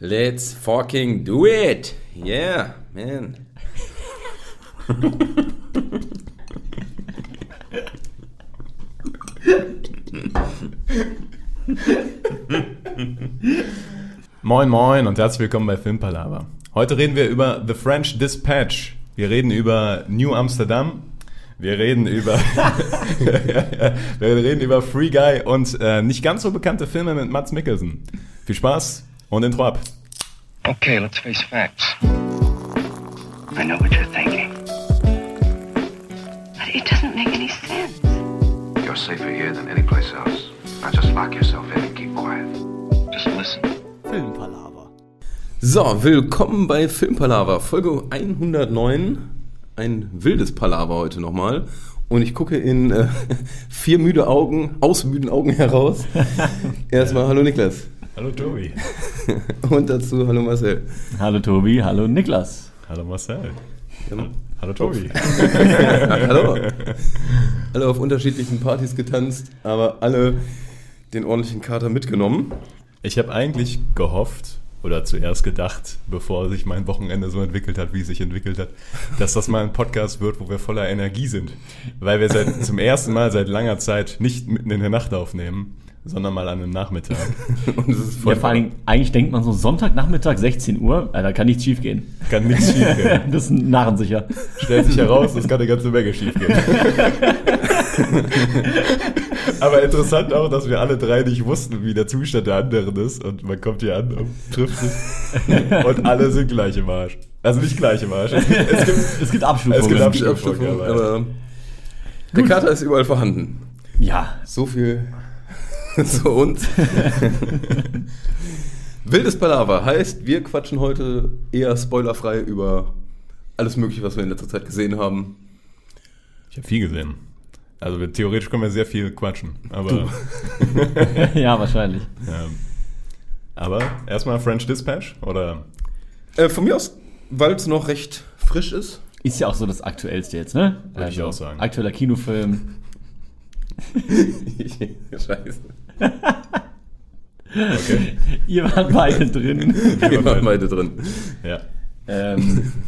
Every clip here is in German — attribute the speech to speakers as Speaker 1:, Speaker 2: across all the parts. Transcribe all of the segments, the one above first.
Speaker 1: Let's fucking do it! Yeah, man.
Speaker 2: Moin Moin und herzlich willkommen bei Filmpalava. Heute reden wir über The French Dispatch. Wir reden über New Amsterdam. Wir reden über wir reden über Free Guy und äh, nicht ganz so bekannte Filme mit Mats Mikkelsen. Viel Spaß und Intro ab.
Speaker 3: Okay, let's face facts. I know what you're thinking.
Speaker 4: But it doesn't make any sense.
Speaker 5: You're safer here than any place else. Now just lock yourself in and keep quiet.
Speaker 3: Just listen.
Speaker 6: Filmpalaver.
Speaker 1: So, willkommen bei Filmpalava, Folge 109. Ein wildes Palaver heute nochmal. Und ich gucke in äh, vier müde Augen, aus müden Augen heraus. Erstmal Hallo Niklas.
Speaker 2: Hallo Tobi.
Speaker 1: Und dazu Hallo Marcel.
Speaker 6: Hallo Tobi, hallo Niklas.
Speaker 2: Hallo Marcel.
Speaker 1: Ja,
Speaker 2: Hallo Tobi.
Speaker 1: hallo. Alle auf unterschiedlichen Partys getanzt, aber alle den ordentlichen Kater mitgenommen.
Speaker 2: Ich habe eigentlich gehofft oder zuerst gedacht, bevor sich mein Wochenende so entwickelt hat, wie es sich entwickelt hat, dass das mal ein Podcast wird, wo wir voller Energie sind. Weil wir seit, zum ersten Mal seit langer Zeit nicht mitten in der Nacht aufnehmen, sondern mal an einem Nachmittag.
Speaker 1: Und es ist voll
Speaker 6: Ja, vor allem, eigentlich denkt man so Sonntagnachmittag 16 Uhr, da kann nichts schief gehen.
Speaker 2: Kann nichts schief gehen.
Speaker 6: Das ist narrensicher.
Speaker 2: Stellt sich heraus, das kann eine ganze Menge schief gehen. Aber interessant auch, dass wir alle drei nicht wussten, wie der Zustand der anderen ist. Und man kommt hier an und trifft sich. Und alle sind gleich im Arsch. Also nicht gleich im Arsch. Es gibt,
Speaker 6: Es gibt
Speaker 2: Es gibt
Speaker 6: Abstufungen.
Speaker 2: Abstufungen.
Speaker 1: Abstufung,
Speaker 2: aber-
Speaker 1: aber der Kater ist überall vorhanden.
Speaker 6: ja,
Speaker 1: So viel zu uns. Wildes Palaver heißt, wir quatschen heute eher spoilerfrei über alles Mögliche, was wir in letzter Zeit gesehen haben.
Speaker 2: ich habe viel gesehen. Also wir, theoretisch können wir sehr viel quatschen. Aber,
Speaker 6: ja, wahrscheinlich.
Speaker 2: ähm, aber erstmal French Dispatch oder
Speaker 1: Äh, von mir aus, weil es noch recht frisch ist.
Speaker 6: Ist ja auch so das Aktuellste jetzt, ne?
Speaker 2: Würde ich auch sagen.
Speaker 6: Aktueller Kinofilm.
Speaker 1: Scheiße.
Speaker 2: Okay.
Speaker 6: Ihr wart beide drin.
Speaker 1: Wir waren beide drin.
Speaker 2: ja.
Speaker 6: ähm,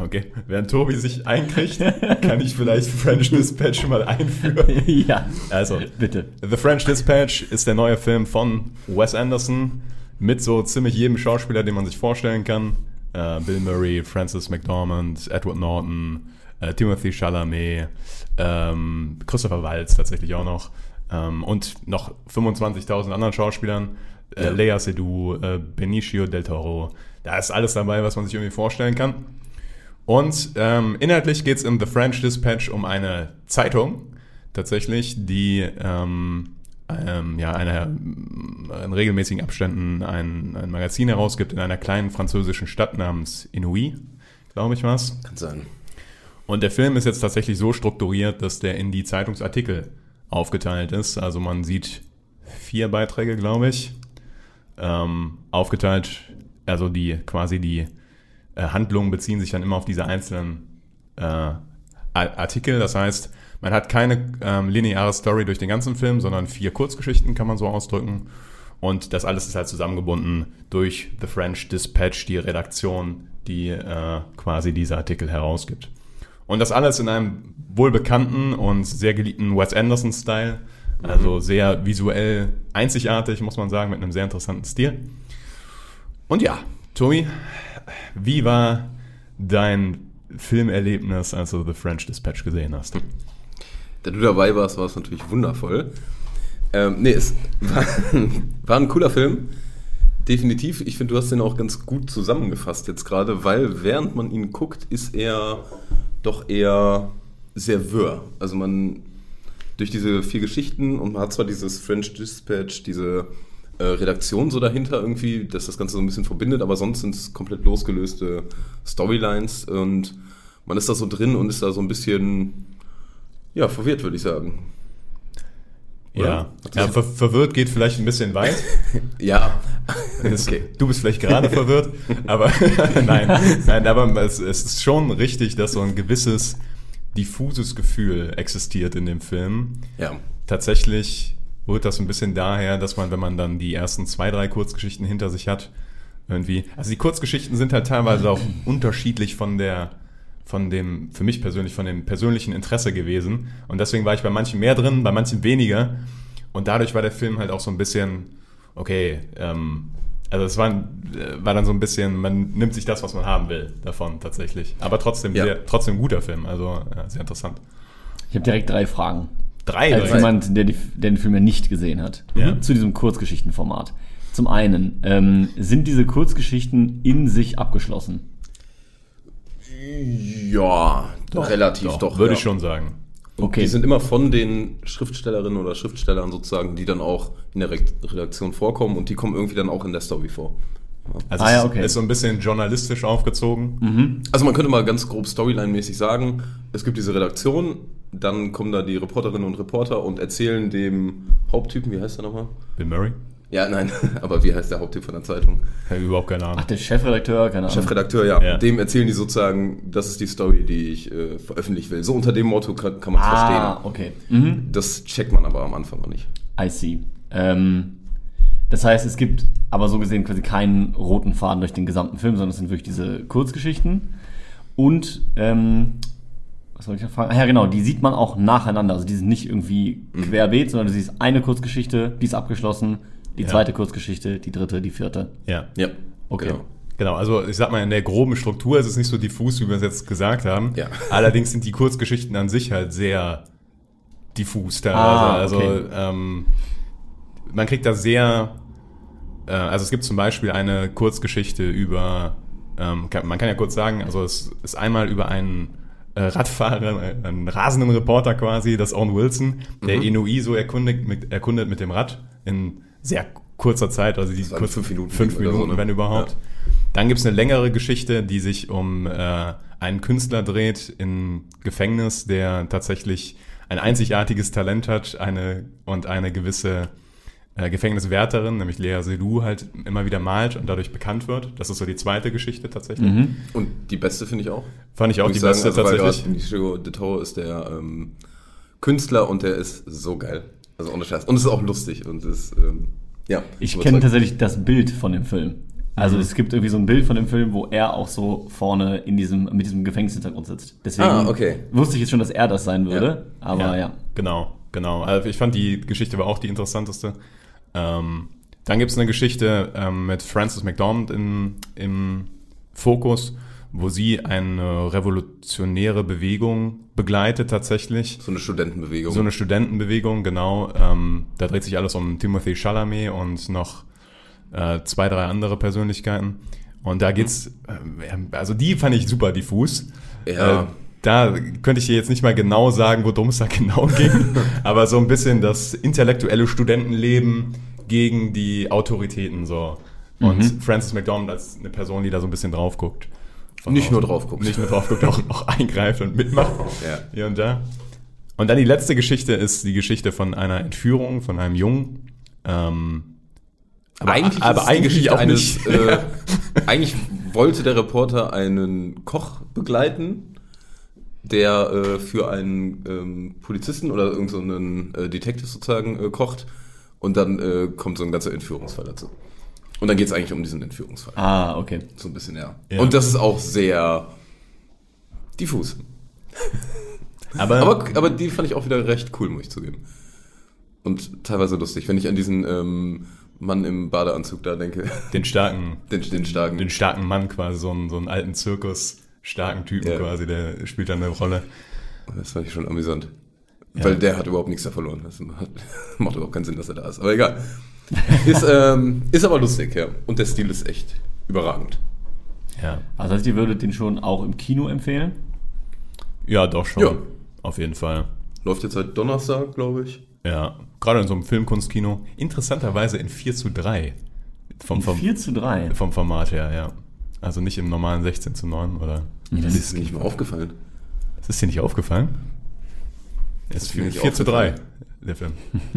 Speaker 2: Okay. Während Tobi sich einkriegt, kann ich vielleicht French Dispatch mal einführen.
Speaker 6: ja,
Speaker 2: Also,
Speaker 6: bitte.
Speaker 2: The French Dispatch ist der neue Film von Wes Anderson mit so ziemlich jedem Schauspieler, den man sich vorstellen kann. Äh, Bill Murray, Francis McDormand, Edward Norton, äh, Timothy Chalamet, ähm, Christopher Waltz tatsächlich auch noch ähm, und noch 25.000 anderen Schauspielern. Äh,
Speaker 1: Ja.
Speaker 2: Lea Seydoux, äh, Benicio del Toro. Da ist alles dabei, was man sich irgendwie vorstellen kann. Und ähm, inhaltlich geht es im The French Dispatch um eine Zeitung, tatsächlich, die ähm, ähm, ja, eine, in regelmäßigen Abständen ein, ein Magazin herausgibt in einer kleinen französischen Stadt namens Inouï, glaube ich was.
Speaker 1: Kann sein.
Speaker 2: Und der Film ist jetzt tatsächlich so strukturiert, dass der in die Zeitungsartikel aufgeteilt ist. Also man sieht vier Beiträge, glaube ich, ähm, aufgeteilt. Also die quasi die äh, Handlungen beziehen sich dann immer auf diese einzelnen äh, Ar- Artikel. Das heißt, man hat keine ähm, lineare Story durch den ganzen Film, sondern vier Kurzgeschichten, kann man so ausdrücken. Und das alles ist halt zusammengebunden durch The French Dispatch, die Redaktion, die äh, quasi diese Artikel herausgibt. Und das alles in einem wohlbekannten und sehr geliebten Wes Anderson-Style. Also sehr visuell einzigartig, muss man sagen, mit einem sehr interessanten Stil. Und ja, Tobi, wie war dein Filmerlebnis, als du The French Dispatch gesehen hast?
Speaker 1: Da du dabei warst, war es natürlich wundervoll. Ähm, nee, es war, war ein cooler Film. Definitiv. Ich finde, du hast den auch ganz gut zusammengefasst jetzt gerade, weil während man ihn guckt, ist er doch eher sehr wirr. Also man durch diese vier Geschichten und man hat zwar dieses French Dispatch, diese äh, Redaktion so dahinter irgendwie, dass das Ganze so ein bisschen verbindet, aber sonst sind es komplett losgelöste Storylines und man ist da so drin und ist da so ein bisschen ja, verwirrt, würde ich sagen.
Speaker 2: Ja,
Speaker 1: Oder?
Speaker 2: ja ver verwirrt geht vielleicht ein bisschen weit.
Speaker 1: Ja, okay.
Speaker 2: Du bist vielleicht gerade verwirrt, aber nein, nein, aber es, es ist schon richtig, dass so ein gewisses diffuses Gefühl existiert in dem Film.
Speaker 1: Ja,
Speaker 2: Tatsächlich holt das ein bisschen daher, dass man, wenn man dann die ersten zwei, drei Kurzgeschichten hinter sich hat, irgendwie. Also die Kurzgeschichten sind halt teilweise auch unterschiedlich von der, von dem, für mich persönlich, von dem persönlichen Interesse gewesen. Und deswegen war ich bei manchen mehr drin, bei manchen weniger. Und dadurch war der Film halt auch so ein bisschen, okay, ähm, also es war, äh, war dann so ein bisschen, man nimmt sich das, was man haben will davon tatsächlich. Aber trotzdem,
Speaker 1: Ja.
Speaker 2: sehr, trotzdem ein guter Film, also ja, sehr interessant.
Speaker 6: Ich habe direkt drei Fragen.
Speaker 2: Drei,
Speaker 6: Als
Speaker 2: drei.
Speaker 6: jemand, der, die, der den Film ja nicht gesehen hat,
Speaker 2: Ja.
Speaker 6: zu diesem Kurzgeschichtenformat. Zum einen, ähm, sind diese Kurzgeschichten in sich abgeschlossen?
Speaker 1: Ja, relativ doch.
Speaker 2: würde
Speaker 1: ja.
Speaker 2: ich schon sagen.
Speaker 6: Okay.
Speaker 1: Die sind immer von den Schriftstellerinnen oder Schriftstellern sozusagen, die dann auch in der Re- Redaktion vorkommen und die kommen irgendwie dann auch in der Story vor.
Speaker 2: Also
Speaker 6: Ah, ja,
Speaker 2: es
Speaker 6: okay.
Speaker 2: ist so ein bisschen journalistisch aufgezogen.
Speaker 1: Also man könnte mal ganz grob Storyline-mäßig sagen, es gibt diese Redaktion, dann kommen da die Reporterinnen und Reporter und erzählen dem Haupttypen, wie heißt der nochmal?
Speaker 2: Bill Murray?
Speaker 1: Ja, nein, aber wie heißt der Haupttyp von der Zeitung?
Speaker 2: Ich habe überhaupt keine Ahnung.
Speaker 6: Ach, der Chefredakteur, keine Ahnung.
Speaker 1: Chefredakteur, ja.
Speaker 2: Ja.
Speaker 1: Dem erzählen die sozusagen, das ist die Story, die ich äh, veröffentlichen will. So unter dem Motto kann, kann man es
Speaker 6: Ah,
Speaker 1: verstehen.
Speaker 6: okay. Mhm.
Speaker 1: Das checkt man aber am Anfang noch nicht.
Speaker 6: I see. Ähm, das heißt, es gibt aber so gesehen quasi keinen roten Faden durch den gesamten Film, sondern es sind wirklich diese Kurzgeschichten. Und, ähm, was soll ich noch fragen? Ah, ja, genau, die sieht man auch nacheinander. Also die sind nicht irgendwie querbeet, sondern du siehst eine Kurzgeschichte, die ist abgeschlossen, die
Speaker 2: Ja.
Speaker 6: zweite Kurzgeschichte, die dritte, die vierte.
Speaker 2: Ja.
Speaker 1: Ja.
Speaker 6: Okay.
Speaker 1: Genau.
Speaker 2: Genau, also ich sag mal, in der groben Struktur ist es nicht so diffus, wie wir es jetzt gesagt haben.
Speaker 1: Ja.
Speaker 2: Allerdings sind die Kurzgeschichten an sich halt sehr diffus teilweise.
Speaker 6: Ah,
Speaker 2: Also
Speaker 6: okay.
Speaker 2: ähm, man kriegt da sehr, äh, also es gibt zum Beispiel eine Kurzgeschichte über, ähm, kann, man kann ja kurz sagen, also es ist einmal über einen äh, Radfahrer, äh, einen rasenden Reporter quasi, das Owen Wilson, der
Speaker 1: Mhm.
Speaker 2: Inui so erkundigt mit, erkundet mit dem Rad in sehr kurzer Zeit, also die
Speaker 1: waren
Speaker 2: kurz
Speaker 1: fünf Minuten
Speaker 2: fünf
Speaker 1: oder so,
Speaker 2: Minuten,
Speaker 1: ne?
Speaker 2: wenn überhaupt.
Speaker 1: Ja.
Speaker 2: Dann gibt es eine längere Geschichte, die sich um äh, einen Künstler dreht im Gefängnis, der tatsächlich ein einzigartiges Talent hat eine, und eine gewisse äh, Gefängniswärterin, nämlich Lea Seydoux, halt immer wieder malt und dadurch bekannt wird. Das ist so die zweite Geschichte tatsächlich.
Speaker 1: Und die beste finde ich auch.
Speaker 2: Fand ich auch
Speaker 1: Muss
Speaker 2: die
Speaker 1: sagen,
Speaker 2: beste
Speaker 1: also
Speaker 2: tatsächlich.
Speaker 1: Benicio de Toro ist der ähm, Künstler und der ist so geil. Also ohne Scheiß. Und es ist auch lustig und es ähm, ja.
Speaker 6: Ich kenne tatsächlich das Bild von dem Film. Also
Speaker 1: Mhm.
Speaker 6: es gibt irgendwie so ein Bild von dem Film, wo er auch so vorne in diesem, mit diesem Gefängnishintergrund sitzt. Deswegen
Speaker 1: Ah, okay.
Speaker 6: wusste ich jetzt schon, dass er das sein würde. Aber ja.
Speaker 2: Genau, genau. Also ich fand die Geschichte war auch die interessanteste. Ähm, dann gibt es eine Geschichte ähm, mit Frances McDormand in, im Fokus, wo sie eine revolutionäre Bewegung begleitet tatsächlich.
Speaker 1: So eine Studentenbewegung.
Speaker 2: So eine Studentenbewegung, genau. Ähm, da dreht sich alles um Timothy Chalamet und noch äh, zwei, drei andere Persönlichkeiten. Und da geht's, äh, also die fand ich super diffus.
Speaker 1: Ja.
Speaker 2: Äh, da könnte ich dir jetzt nicht mal genau sagen, worum es da genau ging, aber so ein bisschen das intellektuelle Studentenleben gegen die Autoritäten so. Und Frances McDormand als eine Person, die da so ein bisschen drauf guckt.
Speaker 1: Nicht
Speaker 2: außen.
Speaker 1: nur drauf guckt.
Speaker 2: Nicht nur drauf guckt, auch, auch eingreift und mitmacht.
Speaker 1: Ja.
Speaker 2: Hier und da. Und dann die letzte Geschichte ist die Geschichte von einer Entführung von einem Jungen. Ähm, aber
Speaker 1: eigentlich
Speaker 2: aber
Speaker 1: es die
Speaker 2: eigentlich auch
Speaker 1: eines,
Speaker 2: nicht.
Speaker 1: äh, eigentlich wollte der Reporter einen Koch begleiten, der äh, für einen ähm, Polizisten oder irgendeinen so einen, äh, Detective sozusagen äh, kocht und dann äh, kommt so ein ganzer Entführungsfall dazu. Und dann geht es eigentlich um diesen Entführungsfall.
Speaker 6: Ah, okay.
Speaker 1: So ein bisschen, ja.
Speaker 2: Ja.
Speaker 1: Und das ist auch sehr diffus.
Speaker 2: aber,
Speaker 1: Aber, aber die fand ich auch wieder recht cool, muss ich zugeben. Und teilweise lustig, wenn ich an diesen ähm, Mann im Badeanzug da denke.
Speaker 2: den starken,
Speaker 1: Den, den starken.
Speaker 2: den starken Mann quasi, so einen, so einen alten Zirkus, starken Typen
Speaker 1: Ja.
Speaker 2: quasi, der spielt dann eine Rolle.
Speaker 1: Das fand ich schon amüsant. Weil der hat überhaupt nichts da verloren. Das macht überhaupt keinen Sinn, dass er da ist. Aber egal. Ist, ähm, ist aber lustig, ja. Und der Stil ist echt überragend.
Speaker 2: Ja.
Speaker 6: Also heißt, ihr würdet den schon auch im Kino empfehlen?
Speaker 2: Ja, doch schon.
Speaker 1: Ja.
Speaker 2: Auf jeden Fall.
Speaker 1: Läuft jetzt seit Donnerstag, glaube ich.
Speaker 2: Ja. Gerade in so einem Filmkunstkino. Interessanterweise in 4 zu 3. Vom, vom,
Speaker 6: 4 zu 3.
Speaker 2: vom Format her, ja. Also nicht im normalen 16 zu 9 oder.
Speaker 1: Das ist mir nicht mal aufgefallen.
Speaker 2: Das ist dir nicht aufgefallen? Es
Speaker 1: mir
Speaker 2: 4,
Speaker 1: nicht
Speaker 2: zu 3,
Speaker 1: aufgefallen.
Speaker 2: der Film.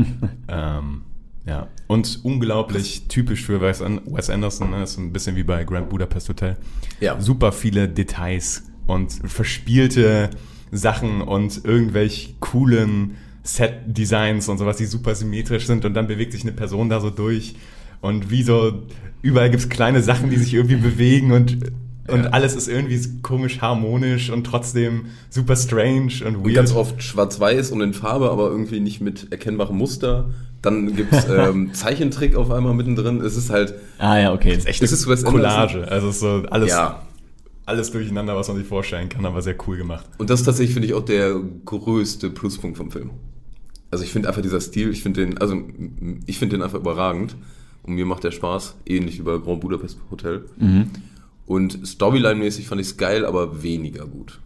Speaker 2: ähm, ja. Und unglaublich typisch für Wes An- Wes Anderson, ne? ist ein bisschen wie bei Grand Budapest Hotel.
Speaker 1: Ja.
Speaker 2: Super viele Details und verspielte Sachen und irgendwelch coolen Set-Designs und sowas, die super symmetrisch sind und dann bewegt sich eine Person da so durch und wie so, überall gibt's kleine Sachen, die sich irgendwie bewegen und, und
Speaker 1: Ja.
Speaker 2: alles ist irgendwie komisch harmonisch und trotzdem super strange und
Speaker 1: Und
Speaker 2: weird.
Speaker 1: ganz oft schwarz-weiß und in Farbe, aber irgendwie nicht mit erkennbarem Muster. Dann gibt's ähm, Zeichentrick auf einmal mittendrin. Es ist halt,
Speaker 6: Ah ja, okay.
Speaker 2: echt
Speaker 1: Es ist Wes Anderson.
Speaker 2: Collage, also es ist so alles,
Speaker 1: ja.
Speaker 2: alles durcheinander, was man sich vorstellen kann, aber sehr cool gemacht.
Speaker 1: Und das ist tatsächlich, finde ich, auch der größte Pluspunkt vom Film. Also ich finde einfach dieser Stil, ich finde den, also ich finde den einfach überragend. Und mir macht der Spaß, ähnlich wie bei Grand Budapest Hotel. Und Storyline-mäßig fand ich es geil, aber weniger gut.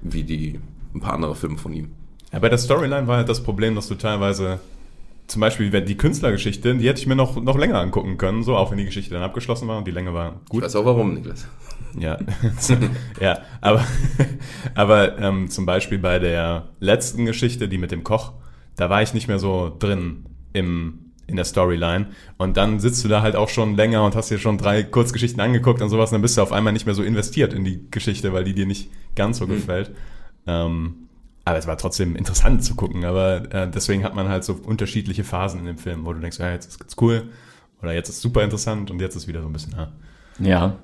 Speaker 1: Wie die ein paar andere Filme von ihm.
Speaker 2: Ja, bei der Storyline war halt das Problem, dass du teilweise, zum Beispiel die Künstlergeschichte, die hätte ich mir noch, noch länger angucken können, so auch wenn die Geschichte dann abgeschlossen war und die Länge war
Speaker 1: Ich
Speaker 2: gut.
Speaker 1: weiß auch warum, Niklas.
Speaker 2: Ja, ja, aber, aber ähm, zum Beispiel bei der letzten Geschichte, die mit dem Koch, da war ich nicht mehr so drin im, in der Storyline. Und dann sitzt du da halt auch schon länger und hast dir schon drei Kurzgeschichten angeguckt und sowas, und dann bist du auf einmal nicht mehr so investiert in die Geschichte, weil die dir nicht ganz so gefällt. Ähm, aber es war trotzdem interessant zu gucken, aber äh, deswegen hat man halt so unterschiedliche Phasen in dem Film, wo du denkst, ja, jetzt ist ganz cool oder jetzt ist super interessant und jetzt ist wieder so ein bisschen, ah.
Speaker 6: Ja.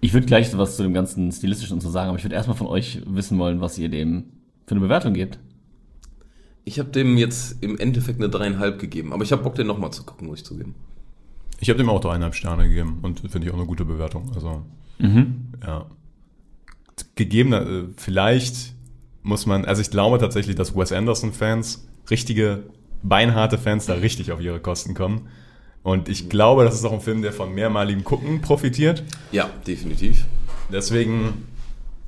Speaker 6: Ich würde gleich was zu dem ganzen Stilistischen und so sagen, aber ich würde erstmal von euch wissen wollen, was ihr dem für eine Bewertung gebt.
Speaker 1: Ich habe dem jetzt im Endeffekt eine dreieinhalb gegeben, aber ich habe Bock, den nochmal zu gucken, muss ich zugeben.
Speaker 2: Ich habe dem auch dreieinhalb Sterne gegeben und finde ich auch eine gute Bewertung. Also, ja. Gegebener, äh, vielleicht muss man, also ich glaube tatsächlich, dass Wes Anderson-Fans, richtige, beinharte Fans, da richtig auf ihre Kosten kommen. Und ich glaube, das ist auch ein Film, der von mehrmaligem Gucken profitiert.
Speaker 1: Ja, definitiv.
Speaker 2: Deswegen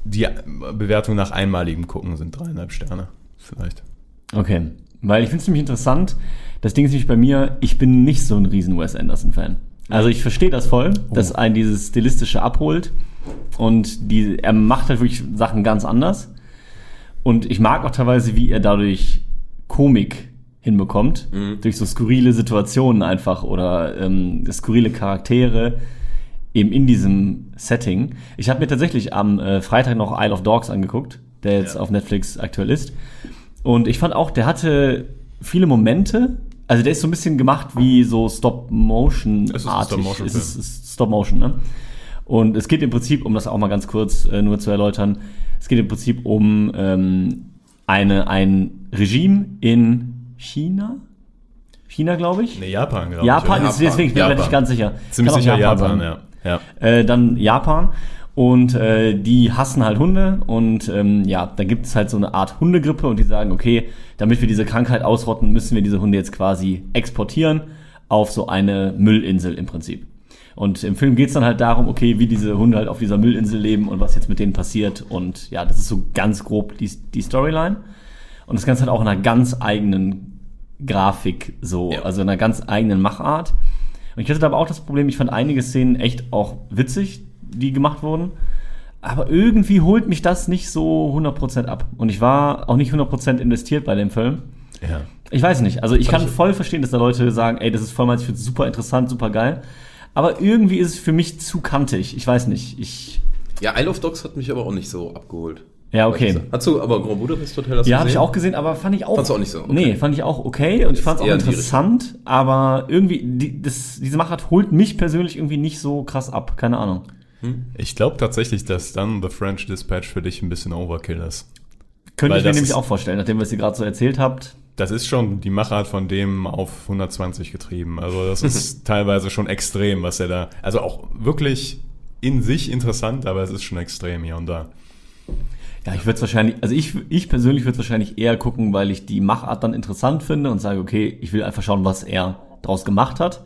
Speaker 2: die Bewertung nach einmaligem Gucken sind dreieinhalb Sterne. Vielleicht.
Speaker 6: Okay. Weil ich finde es nämlich interessant. Das Ding ist nämlich bei mir, ich bin nicht so ein riesen Wes Anderson-Fan. Also ich verstehe das voll, dass ein dieses Stilistische abholt. Und die, er macht halt wirklich Sachen ganz anders. Und ich mag auch teilweise, wie er dadurch Komik hinbekommt. Durch so skurrile Situationen einfach oder ähm, skurrile Charaktere eben in diesem Setting. Ich habe mir tatsächlich am äh, Freitag noch Isle of Dogs angeguckt, der jetzt
Speaker 2: Ja.
Speaker 6: auf Netflix aktuell ist. Und ich fand auch, der hatte viele Momente. Also der ist so ein bisschen gemacht wie so Stop-Motion-artig.
Speaker 2: Es ist ein Stop-Motion-Film.
Speaker 6: Es ist, ist Stop-Motion, ne? Und es geht im Prinzip, um das auch mal ganz kurz äh, nur zu erläutern, es geht im Prinzip um ähm, eine, ein Regime in China. China, glaube ich.
Speaker 2: Nee, Japan, glaube
Speaker 6: Japan,
Speaker 2: ich.
Speaker 6: ist, deswegen bin ich mir
Speaker 1: Japan.
Speaker 6: nicht ganz sicher.
Speaker 2: Ziemlich sicher
Speaker 6: sein.
Speaker 2: Japan, ja. ja.
Speaker 6: Äh, dann Japan. Und äh, die hassen halt Hunde und ähm, ja, da gibt es halt so eine Art Hundegrippe und die sagen, okay, damit wir diese Krankheit ausrotten, müssen wir diese Hunde jetzt quasi exportieren auf so eine Müllinsel im Prinzip. Und im Film geht es dann halt darum, okay, wie diese Hunde halt auf dieser Müllinsel leben und was jetzt mit denen passiert. Und ja, das ist so ganz grob die, die Storyline. Und das Ganze hat auch in einer ganz eigenen Grafik so,
Speaker 1: Ja.
Speaker 6: also in einer ganz eigenen Machart. Und ich hatte aber auch das Problem, ich fand einige Szenen echt auch witzig, die gemacht wurden. Aber irgendwie holt mich das nicht so 100% ab. Und ich war auch nicht 100% investiert bei dem Film.
Speaker 2: ja.
Speaker 6: Ich weiß nicht. Also ich kann voll verstehen, dass da Leute sagen, ey, das ist voll meins, ich finde super interessant, super geil. Aber irgendwie ist es für mich zu kantig. Ich weiß nicht. Ich.
Speaker 1: Ja, Isle of Dogs hat mich aber auch nicht so abgeholt.
Speaker 6: Ja, okay.
Speaker 1: Hast du aber Grand Budapest Hotel hast du
Speaker 6: Ja, habe ich
Speaker 1: gesehen?
Speaker 6: auch gesehen, aber fand ich auch.
Speaker 1: Fandst du auch nicht so? Okay.
Speaker 6: Nee, fand ich auch okay und ich fand es auch interessant, aber irgendwie, die, das, diese Machart holt mich persönlich irgendwie nicht so krass ab. Keine Ahnung.
Speaker 2: Ich glaube tatsächlich, dass dann The French Dispatch für dich ein bisschen Overkill ist.
Speaker 6: Könnte
Speaker 2: Weil
Speaker 6: ich mir nämlich auch vorstellen, nachdem ihr es gerade so erzählt habt.
Speaker 2: Das ist schon die Machart von dem auf 120 getrieben. Also das ist teilweise schon extrem, was er da. Also auch wirklich in sich interessant, aber es ist schon extrem hier und da.
Speaker 6: Ja, ich würde es wahrscheinlich, also ich, ich persönlich würde es wahrscheinlich eher gucken, weil ich die Machart dann interessant finde und sage, okay, ich will einfach schauen, was er draus gemacht hat.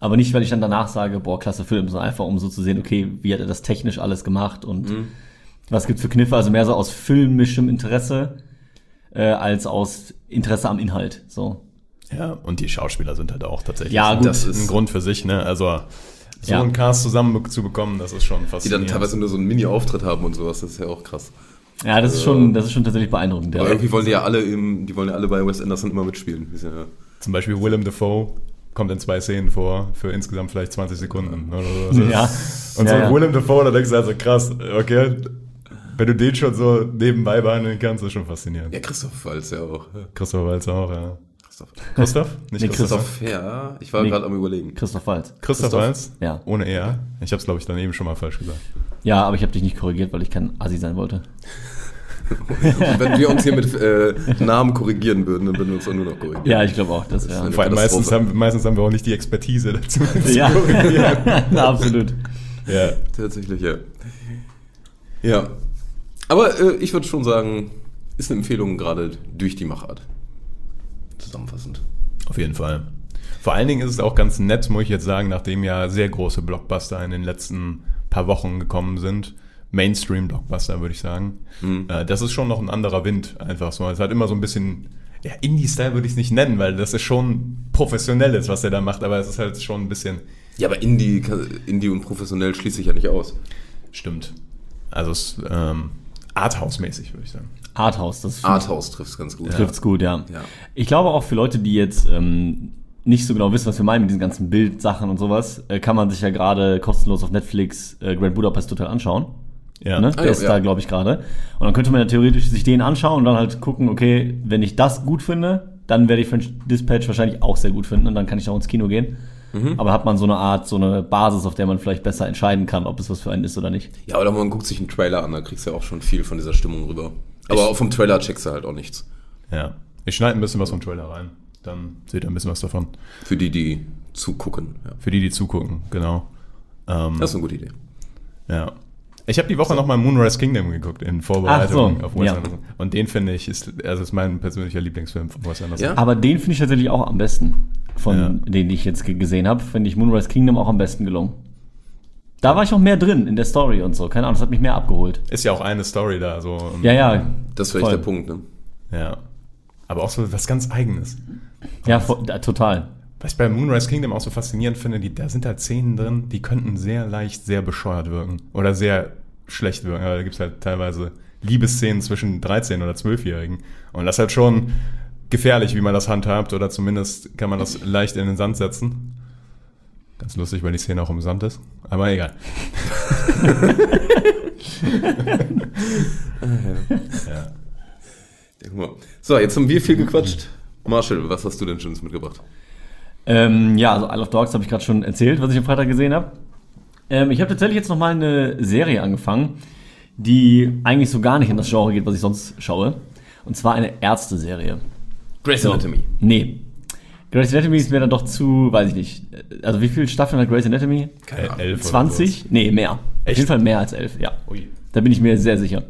Speaker 6: Aber nicht, weil ich dann danach sage, boah, klasse Film, sondern einfach, um so zu sehen, okay, wie hat er das technisch alles gemacht und was gibt's für Kniffe, also mehr so aus filmischem Interesse äh, als aus Interesse am Inhalt. So.
Speaker 2: Ja, und die Schauspieler sind halt auch tatsächlich
Speaker 6: Ja, gut.
Speaker 2: das ist ein Grund für sich, ne? Also so
Speaker 6: Ja.
Speaker 2: einen Cast zusammen zu bekommen, das ist schon
Speaker 1: Die dann teilweise nur so einen Mini-Auftritt haben und sowas, das ist ja auch krass.
Speaker 6: Ja, das ist schon, das ist schon tatsächlich beeindruckend. Ja.
Speaker 1: Aber irgendwie wollen die ja alle im, die wollen ja alle bei Wes Anderson immer mitspielen. Ja,
Speaker 2: Zum Beispiel Willem Dafoe kommt in zwei Szenen vor, für insgesamt vielleicht 20 Sekunden. Oder so.
Speaker 6: Ja.
Speaker 2: Und so
Speaker 6: Ja, ja.
Speaker 2: Willem Dafoe, da denkst du also krass, okay, Wenn du den schon so nebenbei behandeln kannst, ist schon faszinierend.
Speaker 1: Ja, Christoph Walz ja auch.
Speaker 2: Christoph Walz auch, ja.
Speaker 1: Christoph.
Speaker 2: Christoph? Nicht
Speaker 6: Nee,
Speaker 2: Christoph.
Speaker 1: Christoph, ja. Ich war
Speaker 6: Nee.
Speaker 1: gerade am überlegen.
Speaker 6: Christoph Waltz.
Speaker 2: Christoph
Speaker 1: Christoph.
Speaker 2: Walz?
Speaker 6: Ja.
Speaker 2: Ohne ER? Ich habe es, glaube ich, dann eben schon mal falsch gesagt.
Speaker 6: Ja, aber ich habe dich nicht korrigiert, weil ich kein Assi sein wollte.
Speaker 1: Wenn wir uns hier mit äh, Namen korrigieren würden, dann würden wir uns auch nur noch korrigieren.
Speaker 6: Ja, ich glaube auch. Das,
Speaker 1: ist
Speaker 6: ja.
Speaker 2: Vor allem meistens haben, meistens haben wir auch nicht die Expertise dazu.
Speaker 6: ja. Na, absolut.
Speaker 2: ja.
Speaker 1: Tatsächlich, ja. Ja. Aber äh, ich würde schon sagen, ist eine Empfehlung gerade durch die Machart. Zusammenfassend.
Speaker 2: Auf jeden Fall. Vor allen Dingen ist es auch ganz nett, muss ich jetzt sagen, nachdem ja sehr große Blockbuster in den letzten paar Wochen gekommen sind. Mainstream-Blockbuster, würde ich sagen. Äh, das ist schon noch ein anderer Wind, einfach so. Es hat immer so ein bisschen, ja, Indie-Style würde ich es nicht nennen, weil das ist schon professionelles, was er da macht, aber es ist halt schon ein bisschen,
Speaker 1: Ja, aber Indie, Indie und professionell schließt sich ja nicht aus.
Speaker 2: stimmt. Also es ist ähm, Arthouse-mäßig, würde ich sagen.
Speaker 6: Arthouse, das
Speaker 1: Arthouse trifft es ganz gut.
Speaker 6: trifft's gut, ja.
Speaker 1: Ja.
Speaker 6: Ich glaube auch für Leute, die jetzt ähm, nicht so genau wissen, was wir meinen mit diesen ganzen Bildsachen und sowas, äh, kann man sich ja gerade kostenlos auf Netflix äh, Grand Budapest Hotel anschauen.
Speaker 2: Ja.
Speaker 6: Ne?
Speaker 1: Ah,
Speaker 6: Der
Speaker 1: ja,
Speaker 6: ist
Speaker 1: ja.
Speaker 6: da, glaube ich, gerade. Und dann könnte man ja theoretisch sich den anschauen und dann halt gucken, okay, wenn ich das gut finde, dann werde ich French Dispatch wahrscheinlich auch sehr gut finden und dann kann ich auch ins Kino gehen.
Speaker 1: Mhm.
Speaker 6: Aber hat man so eine Art, so eine Basis, auf der man vielleicht besser entscheiden kann, ob es was für einen ist oder nicht.
Speaker 1: Ja, oder man guckt sich einen Trailer an, da kriegst du ja auch schon viel von dieser Stimmung rüber. Aber auch vom Trailer checkst du halt auch nichts.
Speaker 2: Ja. Ich schneide ein bisschen was vom Trailer rein. Dann seht ihr ein bisschen was davon.
Speaker 1: Für die, die zugucken. Ja.
Speaker 2: Für die, die zugucken, genau. Ähm,
Speaker 1: Das ist eine gute Idee.
Speaker 2: Ja. Ich habe die Woche nochmal Moonrise Kingdom geguckt in Vorbereitung
Speaker 6: Ach so,
Speaker 2: auf Wes
Speaker 6: ja.
Speaker 2: Anderson. Und den finde ich, ist, also ist mein persönlicher Lieblingsfilm von Wes Anderson.
Speaker 1: Ja?
Speaker 6: Aber den finde ich tatsächlich auch am besten. Von
Speaker 2: Ja.
Speaker 6: denen, die ich jetzt ge- gesehen habe, finde ich Moonrise Kingdom auch am besten gelungen. Da war ich auch mehr drin in der Story und so. Keine Ahnung, das hat mich mehr abgeholt.
Speaker 2: Ist ja auch eine Story da. So. Und-
Speaker 6: Ja, ja.
Speaker 1: Das ist vielleicht
Speaker 6: voll.
Speaker 1: der Punkt, ne?
Speaker 2: ja. Aber auch so was ganz Eigenes.
Speaker 6: Ja, voll, da, total.
Speaker 2: Was ich bei Moonrise Kingdom auch so faszinierend finde, die, da sind halt Szenen drin, die könnten sehr leicht sehr bescheuert wirken. Oder sehr schlecht wirken. Aber da gibt es halt teilweise Liebesszenen zwischen 13- oder 12-Jährigen. Und das ist halt schon gefährlich, wie man das handhabt. Oder zumindest kann man das leicht in den Sand setzen. Ganz lustig, weil die Szene auch im Sand ist. Aber egal. ja.
Speaker 1: Ja, mal. So, jetzt haben wir viel gequatscht. Marshall, was hast du denn Schönes mitgebracht?
Speaker 6: Ähm, ja, also Isle of Dogs habe ich gerade schon erzählt, was ich am Freitag gesehen habe. Ähm, ich habe tatsächlich jetzt nochmal eine Serie angefangen, die eigentlich so gar nicht in das Genre geht, was ich sonst schaue. Und zwar eine Ärzte-Serie.
Speaker 1: Grey's
Speaker 6: So.
Speaker 1: Anatomy.
Speaker 6: Nee. Grey's Anatomy ist mir dann doch zu, weiß ich nicht. Also wie viele Staffeln hat Grey's Anatomy?
Speaker 1: Keine Ahnung.
Speaker 2: elf oder
Speaker 6: 20? Nee, mehr. Auf
Speaker 2: Echt?
Speaker 6: jeden Fall mehr als elf, ja.
Speaker 2: Ui.
Speaker 6: Da bin ich mir sehr sicher.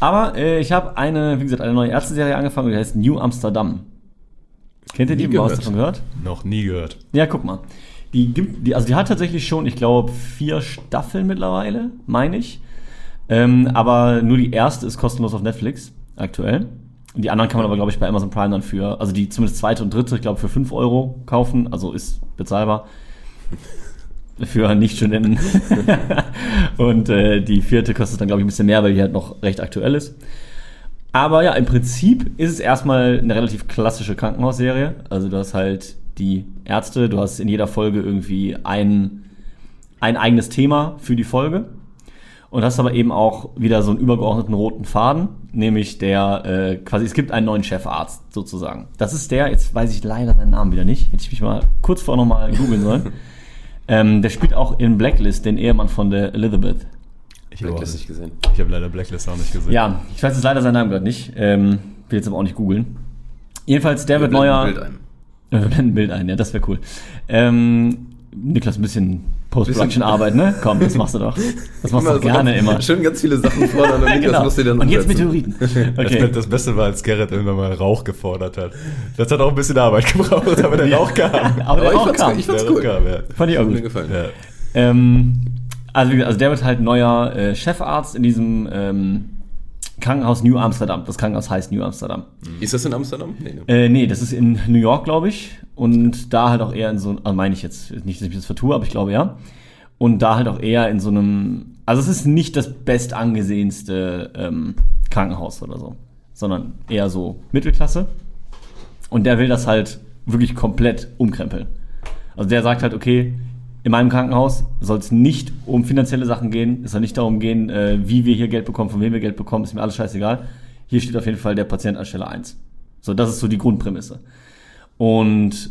Speaker 6: Aber äh, ich habe eine, wie gesagt, eine neue Ärzte-Serie angefangen, die heißt New Amsterdam. Kennt ihr die?
Speaker 1: Nie
Speaker 6: Hast du
Speaker 1: gehört.
Speaker 6: davon gehört?
Speaker 2: Noch nie gehört.
Speaker 6: Ja, guck mal. Die gibt, die, also die hat tatsächlich schon, ich glaube, vier Staffeln mittlerweile, meine ich. Ähm, aber nur die erste ist kostenlos auf Netflix aktuell. Die anderen kann man aber, glaube ich, bei Amazon Prime dann für, also die zumindest zweite und dritte, ich glaube, für 5 Euro kaufen. Also ist bezahlbar. Für Nicht-Studenten. und äh, die vierte kostet dann, glaube ich, ein bisschen mehr, weil die halt noch recht aktuell ist. Aber ja, im Prinzip ist es erstmal eine relativ klassische Krankenhausserie. Also du hast halt die Ärzte, du hast in jeder Folge irgendwie ein, ein eigenes Thema für die Folge. Und hast aber eben auch wieder so einen übergeordneten roten Faden, nämlich der äh, quasi, es gibt einen neuen Chefarzt sozusagen. Das ist der, jetzt weiß ich leider seinen Namen wieder nicht, hätte ich mich mal kurz vorher nochmal googeln sollen. ähm, der spielt auch in Blacklist den Ehemann von der Elizabeth.
Speaker 2: Ich habe
Speaker 1: Blacklist nicht gesehen.
Speaker 2: ich hab leider Blacklist auch nicht gesehen.
Speaker 6: Ja, ich weiß jetzt leider seinen Namen gerade nicht. Ähm, will jetzt aber auch nicht googeln. Jedenfalls, der wird
Speaker 1: Wir blenden
Speaker 6: neuer.
Speaker 1: Ein Bild ein.
Speaker 6: Wir blenden ein Bild ein, ja, das wäre cool. Ähm, Niklas, ein bisschen Post-Production-Arbeit, ne? Komm, das machst du doch. Das machst du doch gerne immer.
Speaker 1: Schön ganz viele Sachen vorne und Niklas
Speaker 6: Genau.
Speaker 1: muss die dann
Speaker 6: Und jetzt
Speaker 1: umsetzen.
Speaker 6: Meteoriten.
Speaker 2: Das,
Speaker 6: Okay.
Speaker 2: das Beste war, als Gerrit irgendwann mal Rauch gefordert hat. Das hat auch ein bisschen Arbeit gebraucht, aber der Rauch kam.
Speaker 6: Aber
Speaker 1: Aber
Speaker 6: der
Speaker 1: ich
Speaker 6: auch
Speaker 1: fand's,
Speaker 6: kam.
Speaker 1: ich fand's
Speaker 2: Rauch
Speaker 1: cool.
Speaker 2: kam, ja.
Speaker 6: Fand ich auch
Speaker 1: Hat mir
Speaker 6: gut.
Speaker 1: gefallen.
Speaker 2: Ja.
Speaker 6: Ähm, also, wie gesagt, also der wird halt neuer äh, Chefarzt in diesem ähm, Krankenhaus New Amsterdam. Das Krankenhaus heißt New Amsterdam.
Speaker 1: Ist das in Amsterdam? Nee, ne?
Speaker 6: Äh, nee, das ist in New York, glaube ich. Und da halt auch eher in so, also meine ich jetzt, nicht, dass ich das vertue, aber ich glaube ja. Und da halt auch eher in so einem, also es ist nicht das bestangesehenste ähm, Krankenhaus oder so, sondern eher so Mittelklasse. Und der will das halt wirklich komplett umkrempeln. Also der sagt halt, okay, in meinem Krankenhaus soll es nicht um finanzielle Sachen gehen. Es soll nicht darum gehen, äh, wie wir hier Geld bekommen, von wem wir Geld bekommen. Ist mir alles scheißegal. Hier steht auf jeden Fall der Patient an Stelle 1. So, das ist so die Grundprämisse. Und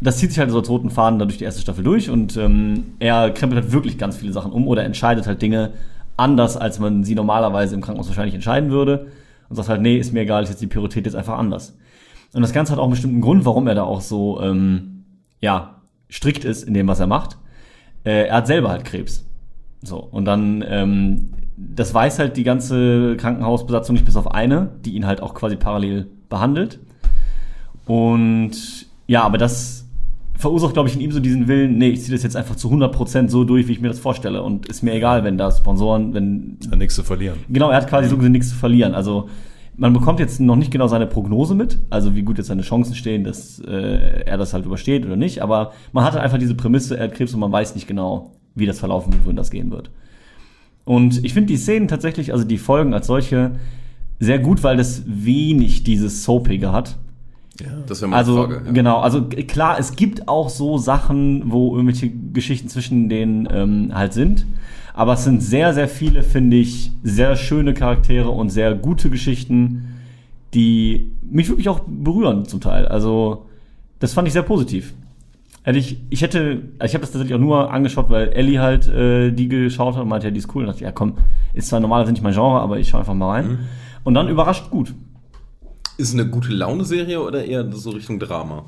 Speaker 6: das zieht sich halt so als roten Faden da durch die erste Staffel durch und ähm, er krempelt halt wirklich ganz viele Sachen um oder entscheidet halt Dinge anders, als man sie normalerweise im Krankenhaus wahrscheinlich entscheiden würde und sagt halt, nee, ist mir egal, ist jetzt die Priorität jetzt einfach anders. Und das Ganze hat auch einen bestimmten Grund, warum er da auch so, ähm, ja, strikt ist in dem, was er macht. Äh, er hat selber halt Krebs. So, und dann, ähm, das weiß halt die ganze Krankenhausbesatzung nicht bis auf eine, die ihn halt auch quasi parallel behandelt. Und ja, aber das verursacht, glaube ich, in ihm so diesen Willen, nee, ich ziehe das jetzt einfach zu 100% so durch, wie ich mir das vorstelle. Und ist mir egal, wenn da Sponsoren, wenn...
Speaker 2: Hat nichts zu verlieren.
Speaker 6: Genau, er hat quasi so gesehen nichts zu verlieren. Also man bekommt jetzt noch nicht genau seine Prognose mit, also wie gut jetzt seine Chancen stehen, dass äh, er das halt übersteht oder nicht. Aber man hatte einfach diese Prämisse, er hat Krebs und man weiß nicht genau, wie das verlaufen wird, wohin das gehen wird. Und ich finde die Szenen tatsächlich, also die Folgen als solche, sehr gut, weil das wenig dieses Soapige hat.
Speaker 1: Das wäre meine
Speaker 6: Also
Speaker 1: Frage. ja.
Speaker 6: genau, also klar, es gibt auch so Sachen, wo irgendwelche Geschichten zwischen denen ähm, halt sind. Aber es sind sehr, sehr viele, finde ich, sehr schöne Charaktere und sehr gute Geschichten, die mich wirklich auch berühren zum Teil. Also das fand ich sehr positiv. Hätte ich, ich hätte, also ich habe das tatsächlich auch nur angeschaut, weil Ellie halt äh, die geschaut hat und meinte, ja, die ist cool. Und dachte, ja komm, ist zwar normalerweise nicht mein Genre, aber ich schaue einfach mal rein. Und dann überrascht gut.
Speaker 1: Ist es eine gute Laune-Serie oder eher so Richtung Drama?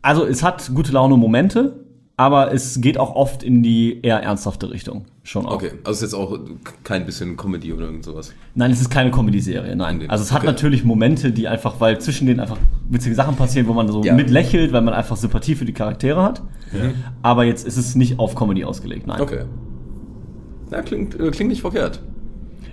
Speaker 6: Also es hat gute Laune Momente, aber es geht auch oft in die eher ernsthafte Richtung. Schon auch.
Speaker 1: Okay, also ist jetzt auch kein bisschen Comedy oder irgend sowas.
Speaker 6: Nein, es ist keine Comedy-Serie, nein. Also es hat
Speaker 1: okay.
Speaker 6: natürlich Momente, die einfach, weil zwischen denen einfach witzige Sachen passieren, wo man so
Speaker 1: Ja.
Speaker 6: mitlächelt, weil man einfach Sympathie für die Charaktere hat. Aber jetzt ist es nicht auf Comedy ausgelegt, nein.
Speaker 1: Okay. Ja, klingt, äh, klingt nicht verkehrt.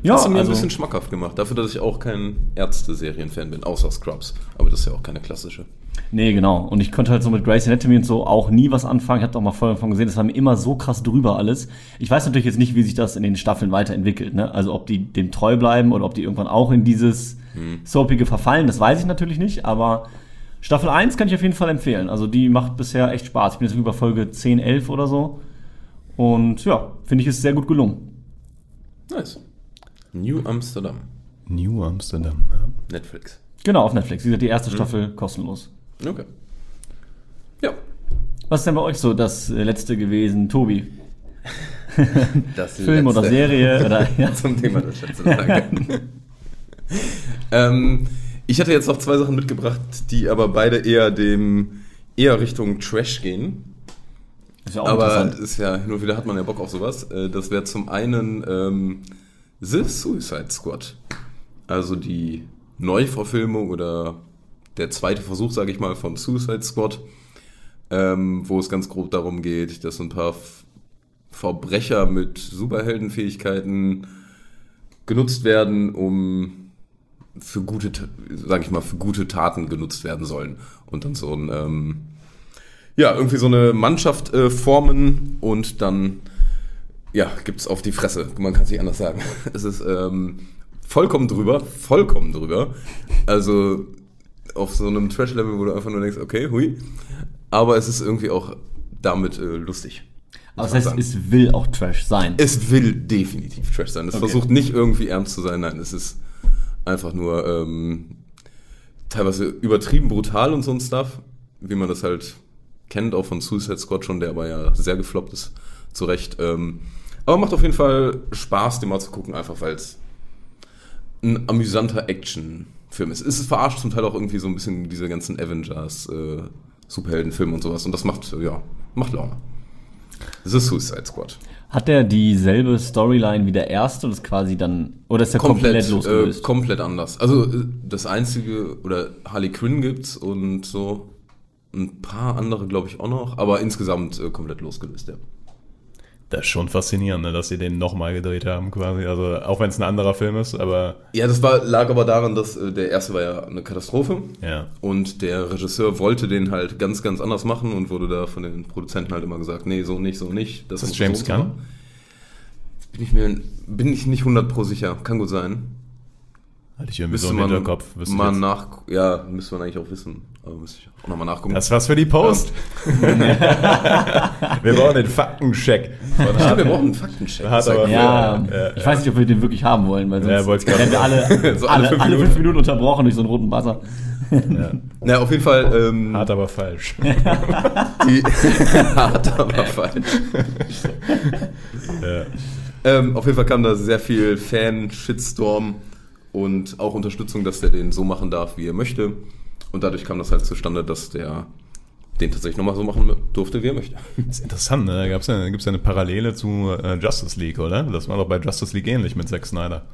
Speaker 6: Ja,
Speaker 1: Hast du mir
Speaker 6: also,
Speaker 1: ein bisschen schmackhaft gemacht, dafür, dass ich auch kein Ärzte-Serien-Fan bin, außer Scrubs. Aber das ist ja auch keine klassische.
Speaker 6: Nee, genau. Und ich konnte halt so mit Grey's Anatomy und so auch nie was anfangen. Ich habe auch mal vorher davon gesehen, das war mir immer so krass drüber alles. Ich weiß natürlich jetzt nicht, wie sich das in den Staffeln weiterentwickelt. Ne? Also ob die dem treu bleiben oder ob die irgendwann auch in dieses Soapige verfallen, das weiß ich natürlich nicht. Aber Staffel 1 kann ich auf jeden Fall empfehlen. Also die macht bisher echt Spaß. Ich bin jetzt über Folge 10, 11 oder so. Und ja, finde ich, ist sehr gut gelungen.
Speaker 1: Nice. New Amsterdam.
Speaker 2: New Amsterdam. Ja.
Speaker 1: Netflix.
Speaker 6: Genau, auf Netflix. Wie gesagt, die erste Staffel kostenlos.
Speaker 1: Okay. Ja.
Speaker 6: Was ist denn bei euch so das äh, letzte gewesen, Tobi?
Speaker 1: Das
Speaker 6: Film oder
Speaker 1: letzte.
Speaker 6: Serie oder ja.
Speaker 1: Zum Thema das letzte. Danke. ähm, ich hatte jetzt noch zwei Sachen mitgebracht, die aber beide eher dem eher Richtung Trash gehen.
Speaker 6: Ist ja auch
Speaker 1: Aber
Speaker 6: interessant.
Speaker 1: ist ja, hin und wieder hat man ja Bock auf sowas. Äh, Das wäre zum einen ähm, The Suicide Squad. Also die Neuverfilmung oder der zweite Versuch, sage ich mal, von Suicide Squad, ähm, wo es ganz grob darum geht, dass ein paar Verbrecher mit Superheldenfähigkeiten genutzt werden, um für gute, sage ich mal, für gute Taten genutzt werden sollen. Und dann so ein ähm, ja, irgendwie so eine Mannschaft äh, formen und dann, ja, gibt's auf die Fresse. Man kann es nicht anders sagen. Es ist ähm, vollkommen drüber, vollkommen drüber. Also auf so einem Trash-Level, wo du einfach nur denkst, okay, hui. Aber es ist irgendwie auch damit äh, lustig.
Speaker 6: Aber das heißt,
Speaker 1: sagen.
Speaker 6: es will auch Trash sein.
Speaker 1: Es will definitiv Trash sein. Es
Speaker 6: Okay.
Speaker 1: versucht nicht irgendwie ernst zu sein. Nein, es ist einfach nur ähm, teilweise übertrieben brutal und so ein Stuff, wie man das halt kennt, auch von Suicide Squad schon, der aber ja sehr gefloppt ist, zu Recht. Ähm, aber macht auf jeden Fall Spaß, den mal zu gucken, einfach weil es ein amüsanter Actionfilm ist. Es ist verarscht zum Teil auch irgendwie so ein bisschen diese ganzen Avengers, äh, Superheldenfilme und sowas. Und das macht, ja, macht Laune. The Suicide Squad.
Speaker 6: Hat der dieselbe Storyline wie der erste und ist quasi dann, oder ist der komplett,
Speaker 1: komplett, äh,
Speaker 6: losgelöst?
Speaker 1: komplett anders. Also äh, das einzige, oder Harley Quinn gibt's und so ein paar andere, glaube ich, auch noch, aber insgesamt äh, komplett losgelöst, ja.
Speaker 2: Das ist schon faszinierend, ne, dass sie den nochmal gedreht haben, quasi. Also, auch wenn es ein anderer Film ist, aber
Speaker 1: Ja, das war, lag aber daran, dass äh, der erste war ja eine Katastrophe
Speaker 2: ja.
Speaker 1: und der Regisseur wollte den halt ganz, ganz anders machen und wurde da von den Produzenten halt immer gesagt, nee, so nicht, so nicht.
Speaker 2: Das ist James
Speaker 1: so.
Speaker 2: Gunn?
Speaker 1: Bin ich mir bin ich nicht 100 pro sicher, kann gut sein.
Speaker 2: Hatte ich irgendwie
Speaker 1: Müsste
Speaker 2: so im Hinterkopf. wüsste ich
Speaker 1: mal nach, ja, müsste man eigentlich auch wissen. Aber müsste ich auch nochmal nachgucken.
Speaker 2: Das war's für die Post. Wir brauchen den Faktencheck.
Speaker 1: Stimmt, wir brauchen einen Faktencheck.
Speaker 2: Hat aber-
Speaker 6: Ja,
Speaker 2: Ja,
Speaker 6: ich weiß nicht, ob wir den wirklich haben wollen, weil sonst
Speaker 2: Ja,
Speaker 6: werden wir alle,
Speaker 1: So
Speaker 6: alle,
Speaker 1: alle fünf
Speaker 6: alle
Speaker 1: Minuten.
Speaker 6: fünf Minuten unterbrochen durch so einen roten Buzzer.
Speaker 1: Na, auf jeden Fall. Ähm,
Speaker 2: Hart aber falsch.
Speaker 1: Die, hart, aber falsch.
Speaker 2: ja.
Speaker 1: Ähm, auf jeden Fall kam da sehr viel Fan-Shitstorm und auch Unterstützung, dass der den so machen darf, wie er möchte. Und dadurch kam das halt zustande, dass der den tatsächlich nochmal so machen durfte, wie er möchte.
Speaker 2: Das ist interessant, ne? Da ja, gibt's ja eine Parallele zu äh, Justice League, oder? Das war doch bei Justice League ähnlich mit Zack Snyder.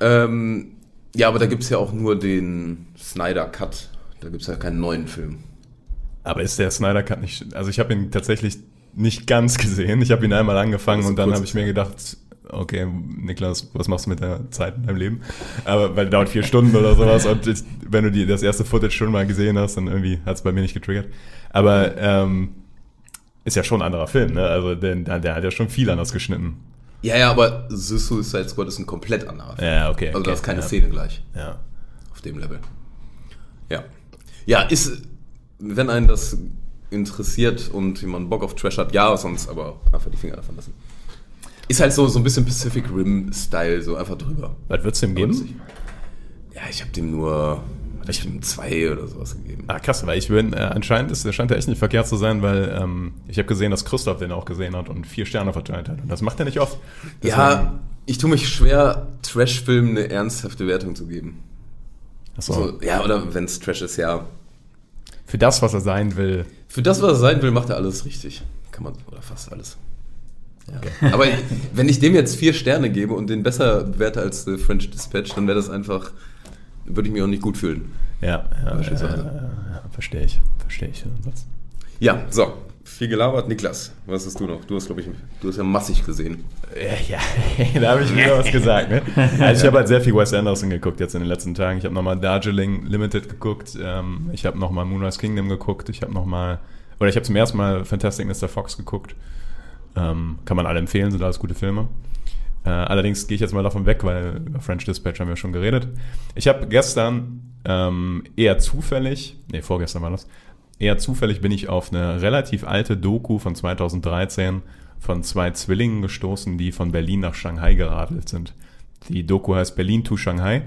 Speaker 1: Ähm, ja, aber da gibt es ja auch nur den Snyder Cut. Da gibt es ja keinen neuen Film.
Speaker 2: Aber ist der Snyder Cut nicht. Also ich habe ihn tatsächlich nicht ganz gesehen. Ich habe ihn einmal angefangen und dann habe ich mir gedacht, okay, Niklas, was machst du mit der Zeit in deinem Leben? Aber weil dauert vier Stunden oder sowas und ich, wenn du die, das erste Footage schon mal gesehen hast, dann irgendwie hat es bei mir nicht getriggert. Aber ähm, ist ja schon ein anderer Film, ne? Also der, der, hat ja schon viel anders geschnitten.
Speaker 1: Ja, ja, aber The Suicide Squad ist ein komplett anderer Film.
Speaker 2: Ja, okay.
Speaker 1: Also
Speaker 2: okay,
Speaker 1: da ist keine
Speaker 2: ja.
Speaker 1: Szene gleich
Speaker 2: Ja.
Speaker 1: auf dem Level. Ja. Ja, ist, wenn einen das interessiert und jemand Bock auf Trash hat, ja, sonst aber einfach die Finger davon lassen. Ist halt so, so ein bisschen Pacific Rim-Style, so einfach drüber.
Speaker 2: Was wird's dem geben?
Speaker 1: Ja, ich habe dem nur ich hab ihm zwei oder sowas gegeben.
Speaker 2: Ah, krass, weil ich bin, äh, anscheinend ist, scheint er echt nicht verkehrt zu sein, weil ähm, ich habe gesehen, dass Christoph den auch gesehen hat und vier Sterne verteilt hat. Und das macht er nicht oft.
Speaker 1: Ja, ich tue mich schwer, Trash-Filmen eine ernsthafte Wertung zu geben.
Speaker 2: Achso,
Speaker 1: So, ja, oder wenn es Trash ist, ja.
Speaker 2: für das, was er sein will.
Speaker 1: Für das, was er sein will, macht er alles richtig. Kann man, oder fast alles. Ja. Aber wenn ich dem jetzt vier Sterne gebe und den besser bewerte als The French Dispatch, dann wäre das einfach, würde ich mich auch nicht gut fühlen.
Speaker 2: Ja, ja,
Speaker 1: Beispielsweise.
Speaker 2: ja, ja verstehe ich. Verstehe ich.
Speaker 1: Ja, so. Viel gelabert. Niklas, was hast du noch? Du hast, glaube ich, du hast ja massig gesehen.
Speaker 2: Ja, ja da habe ich wieder was gesagt. Ne? Also ich habe halt sehr viel Wes Anderson geguckt jetzt in den letzten Tagen. Ich habe nochmal Darjeeling Limited geguckt. Ähm, ich habe nochmal Moonrise Kingdom geguckt. Ich habe nochmal, oder ich habe zum ersten Mal Fantastic Mr. Fox geguckt. Ähm, kann man alle empfehlen, sind alles gute Filme. Äh, allerdings gehe ich jetzt mal davon weg, weil über French Dispatch haben wir schon geredet. Ich habe gestern ähm, eher zufällig, nee, vorgestern war das, eher zufällig bin ich auf eine relativ alte Doku von 2013 von zwei Zwillingen gestoßen, die von Berlin nach Shanghai geradelt sind. Die Doku heißt Berlin to Shanghai.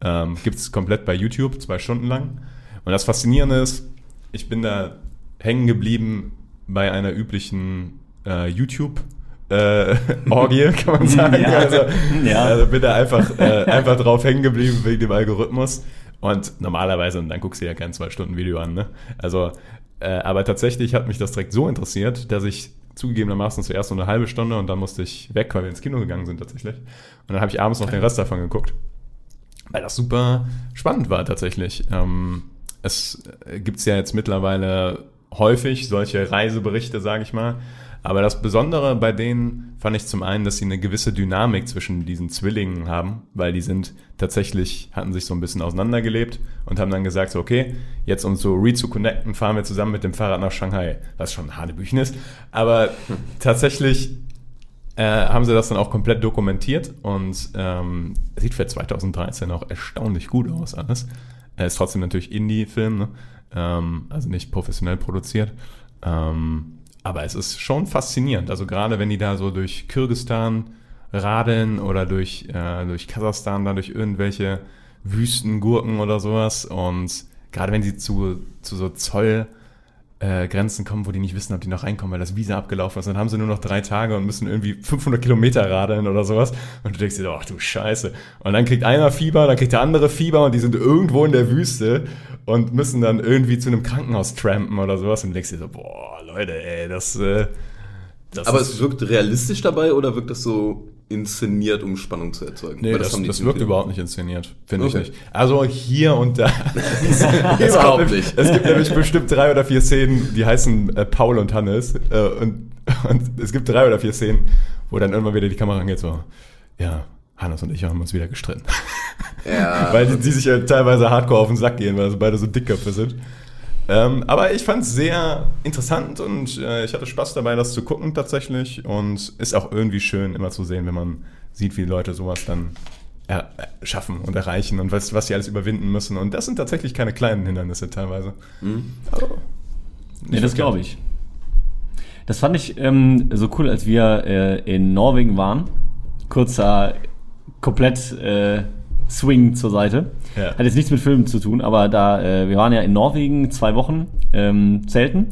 Speaker 2: Ähm, Gibt es komplett bei YouTube, zwei Stunden lang. Und das Faszinierende ist, ich bin da hängen geblieben bei einer üblichen äh, YouTube- äh, Orgie, kann man sagen.
Speaker 6: Ja.
Speaker 2: Also,
Speaker 6: Ja.
Speaker 2: also bin da einfach, äh, einfach drauf hängen geblieben wegen dem Algorithmus. Und normalerweise, und dann guckst du ja kein Zwei-Stunden-Video an, ne? Also, äh, aber tatsächlich hat mich das direkt so interessiert, dass ich zugegebenermaßen zuerst so eine halbe Stunde und dann musste ich weg, weil wir ins Kino gegangen sind tatsächlich. Und dann habe ich abends noch den Rest davon geguckt. Weil das super spannend war tatsächlich. Ähm, es gibt ja jetzt mittlerweile häufig solche Reiseberichte, sage ich mal. Aber das Besondere bei denen fand ich zum einen, dass sie eine gewisse Dynamik zwischen diesen Zwillingen haben, weil die sind tatsächlich, hatten sich so ein bisschen auseinandergelebt und haben dann gesagt, so, okay, jetzt um so re-zu-connecten, fahren wir zusammen mit dem Fahrrad nach Shanghai, was schon Hanebüchen ist. Aber tatsächlich äh, haben sie das dann auch komplett dokumentiert und ähm, sieht für 2013 auch erstaunlich gut aus alles. Er ist trotzdem natürlich Indie-Film, ne? ähm, also nicht professionell produziert. Ähm, aber es ist schon faszinierend. Also gerade wenn die da so durch Kirgistan radeln oder durch, äh, durch Kasachstan, da durch irgendwelche Wüstengurken oder sowas und gerade wenn sie zu, zu so Zoll äh, Grenzen kommen, wo die nicht wissen, ob die noch reinkommen, weil das Visa abgelaufen ist. Dann haben sie nur noch drei Tage und müssen irgendwie 500 Kilometer radeln oder sowas. Und du denkst dir, ach du Scheiße. Und dann kriegt einer Fieber, dann kriegt der andere Fieber und die sind irgendwo in der Wüste und müssen dann irgendwie zu einem Krankenhaus trampen oder sowas. Und du denkst dir so, boah, Leute, ey, das... Äh, das
Speaker 1: Aber es wirkt realistisch dabei oder wirkt das so inszeniert, um Spannung zu erzeugen?
Speaker 2: Nee,
Speaker 1: Weil
Speaker 2: das, das
Speaker 1: im
Speaker 2: wirkt
Speaker 1: Film.
Speaker 2: überhaupt nicht inszeniert, finde
Speaker 1: Okay.
Speaker 2: ich nicht. Also hier und da. Es
Speaker 1: Überhaupt nicht.
Speaker 2: Es gibt nämlich bestimmt drei oder vier Szenen, die heißen äh, Paul und Hannes. Äh, und, und es gibt drei oder vier Szenen, wo dann irgendwann wieder die Kamera angeht, so, ja, Hannes und ich haben uns wieder gestritten.
Speaker 1: Ja,
Speaker 2: weil die, die sich ja teilweise hardcore auf den Sack gehen, weil sie beide so Dickköpfe sind. Ähm, aber ich fand es sehr interessant und äh, ich hatte Spaß dabei, das zu gucken tatsächlich. Und ist auch irgendwie schön, immer zu sehen, wenn man sieht, wie Leute sowas dann er, äh, schaffen und erreichen und was, was sie alles überwinden müssen. Und das sind tatsächlich keine kleinen Hindernisse teilweise. Aber
Speaker 6: Ja, das glaube ich. Das fand ich ähm, so cool, als wir äh, in Norwegen waren. Kurzer, komplett Swing zur Seite.
Speaker 2: Ja.
Speaker 6: Hat jetzt nichts mit Filmen zu tun, aber da, äh, wir waren ja in Norwegen zwei Wochen ähm, zelten.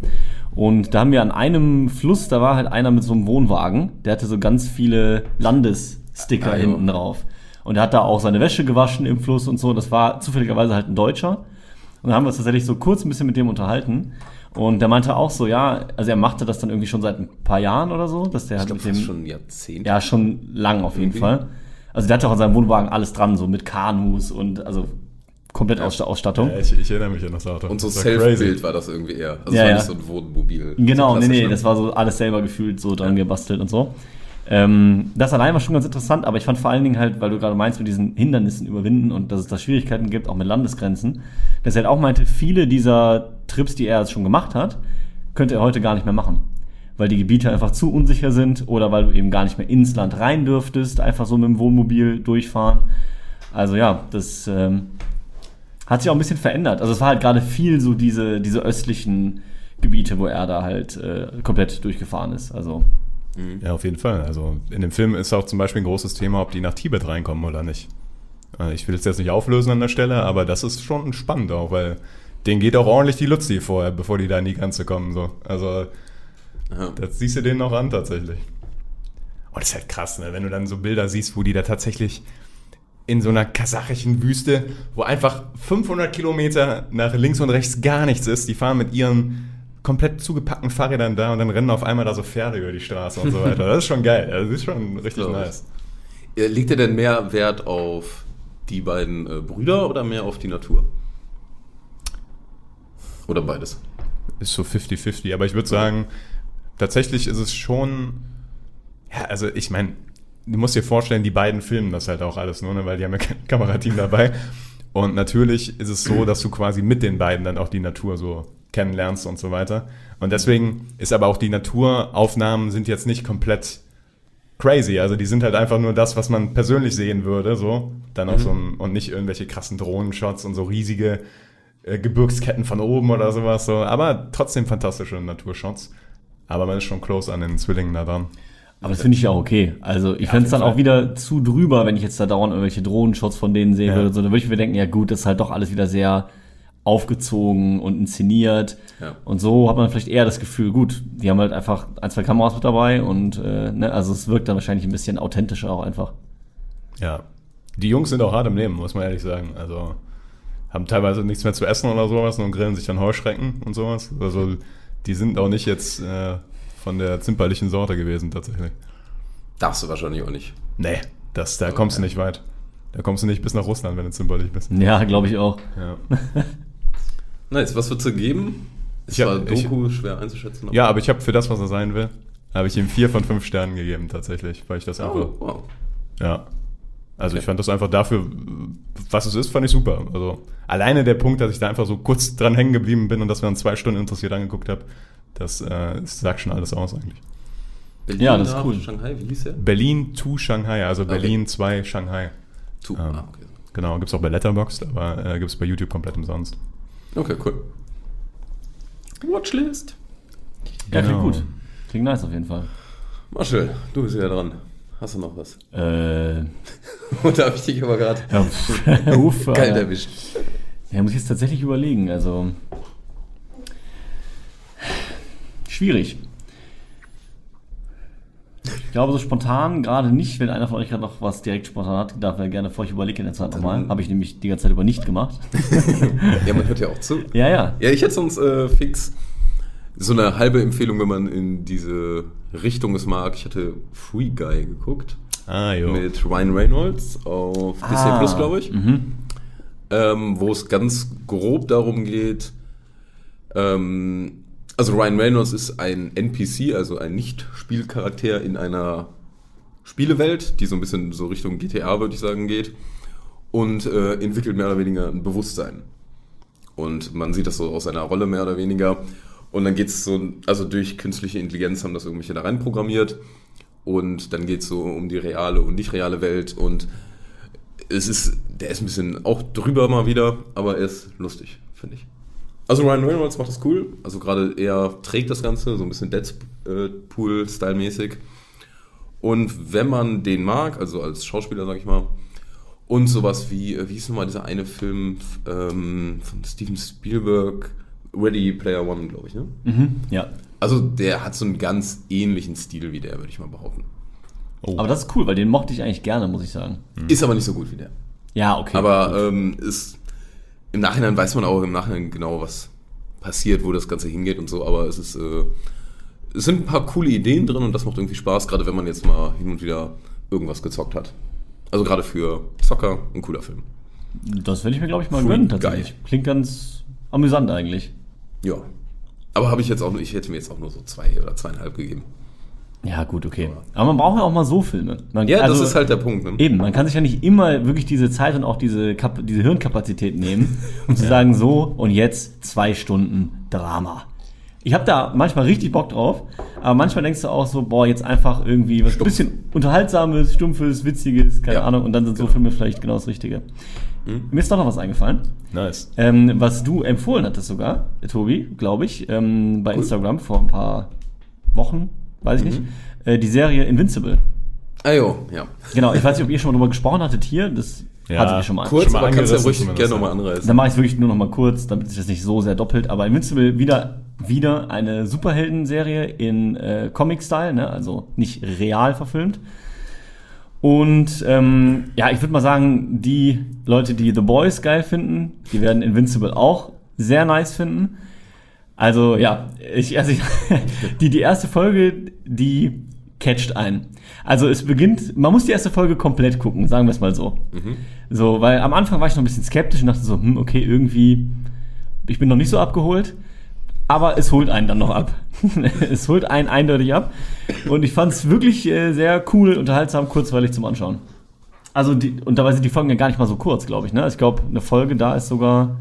Speaker 6: Und da haben wir an einem Fluss, da war halt einer mit so einem Wohnwagen, der hatte so ganz viele Landessticker
Speaker 1: Ah,
Speaker 6: hinten drauf. Und er hat da auch seine Wäsche gewaschen im Fluss und so. Das war zufälligerweise halt ein Deutscher. Und dann haben wir uns tatsächlich so kurz ein bisschen mit dem unterhalten. Und der meinte auch so, ja, also er machte das dann irgendwie schon seit ein paar Jahren oder so, dass der
Speaker 1: Ich
Speaker 6: halt
Speaker 1: glaube,
Speaker 6: mit dem,
Speaker 1: schon ein Jahrzehnt.
Speaker 6: ja, schon lang auf jeden. Fall. Also der hatte auch an seinem Wohnwagen alles dran, so mit Kanus und also komplett Aussta- Ausstattung.
Speaker 2: Ja, ich, ich erinnere mich an das Auto.
Speaker 1: Und so Self-Bild war das irgendwie eher. Also
Speaker 6: Ja,
Speaker 1: war
Speaker 6: ja.
Speaker 1: nicht so ein Wohnmobil.
Speaker 6: Genau,
Speaker 1: so
Speaker 6: nee, nee,
Speaker 1: ne?
Speaker 6: das war so alles selber gefühlt so dran gebastelt und so. Ähm, das allein war schon ganz interessant, aber ich fand vor allen Dingen halt, weil du gerade meinst, mit diesen Hindernissen überwinden und dass es da Schwierigkeiten gibt, auch mit Landesgrenzen, dass er halt auch meinte, viele dieser Trips, die er jetzt schon gemacht hat, könnte er heute gar nicht mehr machen. Weil die Gebiete einfach zu unsicher sind oder weil du eben gar nicht mehr ins Land rein dürftest, einfach so mit dem Wohnmobil durchfahren. Also ja, das ähm, hat sich auch ein bisschen verändert. Also es war halt gerade viel so diese, diese östlichen Gebiete, wo er da halt äh, komplett durchgefahren ist. Also
Speaker 2: Ja, auf jeden Fall. Also in dem Film ist auch zum Beispiel ein großes Thema, ob die nach Tibet reinkommen oder nicht. Äh, Ich will es jetzt nicht auflösen an der Stelle, aber das ist schon spannend auch, weil denen geht auch ordentlich die Luzi vorher, bevor die da in die Grenze kommen. So. Also
Speaker 1: Ja.
Speaker 2: das siehst du denen noch an tatsächlich. Und das ist halt krass, ne? wenn du dann so Bilder siehst, wo die da tatsächlich in so einer kasachischen Wüste, wo einfach 500 Kilometer nach links und rechts gar nichts ist, die fahren mit ihren komplett zugepackten Fahrrädern da und dann rennen auf einmal da so Pferde über die Straße und so weiter. Das ist schon geil. Das ist schon richtig nice.
Speaker 1: Legt er denn mehr Wert auf die beiden äh, Brüder oder mehr auf die Natur? Oder beides?
Speaker 2: Ist so 50-50, aber ich würde sagen, tatsächlich ist es schon, ja, also ich meine, du musst dir vorstellen, die beiden filmen das halt auch alles nur, ne, weil die haben ja kein Kamerateam dabei. Und natürlich ist es so, dass du quasi mit den beiden dann auch die Natur so kennenlernst und so weiter. Und deswegen ist aber auch die Naturaufnahmen sind jetzt nicht komplett crazy. Also die sind halt einfach nur das, was man persönlich sehen würde, so. Dann auch so ein, und nicht irgendwelche krassen Drohnenshots und so riesige äh, Gebirgsketten von oben oder sowas. So. Aber trotzdem fantastische Naturshots. Aber man ist schon close an den Zwillingen da dran.
Speaker 6: Aber das finde ich ja auch okay. Also ich fände es dann
Speaker 2: jeden
Speaker 6: auch wieder zu drüber, wenn ich jetzt da dauernd irgendwelche Drohnenshots von denen sehen
Speaker 2: Ja.
Speaker 6: würde. So, dann würde ich mir denken, ja gut, das ist halt doch alles wieder sehr aufgezogen und inszeniert.
Speaker 1: Ja.
Speaker 6: Und so hat man vielleicht eher das Gefühl, gut, die haben halt einfach ein, zwei Kameras mit dabei und äh, ne, also es wirkt dann wahrscheinlich ein bisschen authentischer auch einfach.
Speaker 2: Ja. Die Jungs sind auch hart im Leben, muss man ehrlich sagen. Also haben teilweise nichts mehr zu essen oder sowas und grillen sich dann Heuschrecken und sowas. Also die sind auch nicht jetzt äh, von der zimperlichen Sorte gewesen tatsächlich.
Speaker 1: Darfst du wahrscheinlich auch nicht.
Speaker 2: Nee, das, da
Speaker 1: Also,
Speaker 2: kommst du nicht weit. Da kommst du nicht bis nach Russland, wenn du zimperlich bist.
Speaker 6: Ja, glaube ich auch.
Speaker 2: Ja.
Speaker 1: Nice, was würdest du geben? Es
Speaker 2: Ich hab-
Speaker 1: war
Speaker 2: ich-
Speaker 1: Doku schwer einzuschätzen.
Speaker 2: ja, aber ich habe für das, was er sein will, habe ich ihm vier von fünf Sternen gegeben tatsächlich, weil ich das einfach,
Speaker 1: Oh, wow.
Speaker 2: ja. Also
Speaker 1: Okay.
Speaker 2: ich fand das einfach dafür, was es ist, fand ich super. Also alleine der Punkt, dass ich da einfach so kurz dran hängen geblieben bin und dass wir dann zwei Stunden interessiert angeguckt habe, das, äh, das sagt schon alles aus eigentlich.
Speaker 1: Berlin
Speaker 6: Ja, das ist cool.
Speaker 1: Shanghai, wie hieß der?
Speaker 2: Berlin to Shanghai, also Berlin 2 Shanghai.
Speaker 1: Tu.
Speaker 2: Ähm,
Speaker 1: Ah, okay.
Speaker 2: Genau, gibt es auch bei Letterboxd, aber äh, gibt es bei YouTube komplett umsonst.
Speaker 1: okay, cool. Watchlist.
Speaker 6: Ja, klingt
Speaker 2: Genau.
Speaker 6: gut. Klingt nice auf jeden Fall.
Speaker 1: Marshall, du bist ja dran. Hast du noch was?
Speaker 6: Äh,
Speaker 1: da habe ich dich aber gerade
Speaker 6: ja,
Speaker 1: kalt erwischt.
Speaker 6: Ja, muss ich jetzt tatsächlich überlegen. Also schwierig. Ich glaube, so spontan gerade nicht. Wenn einer von euch gerade noch was direkt spontan hat, darf er gerne vor, ich überlege in der Zeit nochmal. Habe ich nämlich die ganze Zeit über nicht gemacht.
Speaker 1: Ja, man hört ja auch zu.
Speaker 6: ja, ja.
Speaker 1: Ja, ich hätte sonst äh, fix so eine halbe Empfehlung, wenn man in diese Richtung es mag. Ich hatte Free Guy geguckt
Speaker 2: Ah, jo.
Speaker 1: mit Ryan Reynolds auf Disney Plus, glaube ich.
Speaker 6: Mhm.
Speaker 1: ähm, wo es ganz grob darum geht, ähm, also Ryan Reynolds ist ein NPC, also ein Nicht-Spielcharakter in einer Spielewelt, die so ein bisschen so Richtung GTA, würde ich sagen, geht und äh, entwickelt mehr oder weniger ein Bewusstsein. Und man sieht das so aus seiner Rolle mehr oder weniger. Und dann geht es so, also durch künstliche Intelligenz haben das irgendwelche da rein programmiert. Und dann geht es so um die reale und nicht reale Welt. Und es ist, der ist ein bisschen auch drüber mal wieder, aber er ist lustig, finde ich. Also Ryan Reynolds macht das cool, also gerade er trägt das Ganze, so ein bisschen Deadpool-Style-mäßig. Und wenn man den mag, also als Schauspieler, sag ich mal, und sowas wie, äh, wie hieß nochmal dieser eine Film ähm, von Steven Spielberg, Ready Player One, glaube ich, ne?
Speaker 6: Mhm, ja.
Speaker 1: Also der hat so einen ganz ähnlichen Stil wie der, würde ich mal behaupten.
Speaker 2: Oh.
Speaker 6: Aber das ist cool, weil den mochte ich eigentlich gerne, muss ich sagen.
Speaker 1: Ist aber nicht so gut wie der.
Speaker 6: Ja, okay.
Speaker 1: Aber ähm, ist, im Nachhinein weiß man auch im Nachhinein genau, was passiert, wo das Ganze hingeht und so, aber es ist, äh, es sind ein paar coole Ideen drin und das macht irgendwie Spaß, gerade wenn man jetzt mal hin und wieder irgendwas gezockt hat. Also gerade für Zocker ein cooler Film.
Speaker 6: das will ich mir, glaube ich, mal
Speaker 1: Cool,
Speaker 6: gönnen, tatsächlich.
Speaker 1: geil.
Speaker 6: Klingt ganz amüsant eigentlich.
Speaker 1: Ja. Aber habe ich jetzt auch nur, ich hätte mir jetzt auch nur so zwei oder zweieinhalb gegeben.
Speaker 6: Ja, gut, okay. Aber man braucht ja auch mal so Filme. Man,
Speaker 1: Ja,
Speaker 6: also-
Speaker 1: das ist halt der Punkt. Ne?
Speaker 6: Eben, man kann sich ja nicht immer wirklich diese Zeit und auch diese, Kap diese Hirnkapazität nehmen, um zu sagen, so und jetzt zwei Stunden Drama. Ich habe da manchmal richtig Bock drauf, aber manchmal denkst du auch so, boah, jetzt einfach irgendwie was
Speaker 1: Stumpf.
Speaker 6: bisschen unterhaltsames, stumpfes, witziges, keine
Speaker 1: Ja,
Speaker 6: Ahnung, und dann sind so
Speaker 1: genau.
Speaker 6: Filme vielleicht genau das Richtige. Mir ist doch noch was eingefallen,
Speaker 2: Nice.
Speaker 6: ähm, was du empfohlen hattest sogar, Tobi, glaube ich, ähm, bei Instagram vor ein paar Wochen, weiß ich nicht, äh, die Serie Invincible.
Speaker 1: Ah jo, ja.
Speaker 6: Genau, ich weiß nicht, ob ihr schon mal drüber gesprochen hattet hier. Das
Speaker 2: Ja.
Speaker 6: hattet ihr schon mal.
Speaker 1: Kurz,
Speaker 2: Schon mal
Speaker 1: aber kannst du ja ruhig gerne nochmal anreißen.
Speaker 6: Dann mache ich es wirklich nur noch mal kurz, damit sich das nicht so sehr doppelt. Aber Invincible wieder, wieder eine Superhelden-Serie in äh, Comic-Style, ne? also nicht real verfilmt. Und ähm, ja, ich würde mal sagen, die Leute, die The Boys geil finden, die werden Invincible auch sehr nice finden. Also ja, ich, also ich, die, die erste Folge, die catcht ein. Also es beginnt, man muss die erste Folge komplett gucken, sagen wir es mal so. So, weil am Anfang war ich noch ein bisschen skeptisch und dachte so, hm, okay, irgendwie, ich bin noch nicht so abgeholt. Aber es holt einen dann noch ab. es holt einen eindeutig ab. Und ich fand es wirklich äh, sehr cool, unterhaltsam, kurzweilig zum Anschauen. Also, die, und dabei sind die Folgen ja gar nicht mal so kurz, glaube ich. Ne? Ich glaube, eine Folge da ist sogar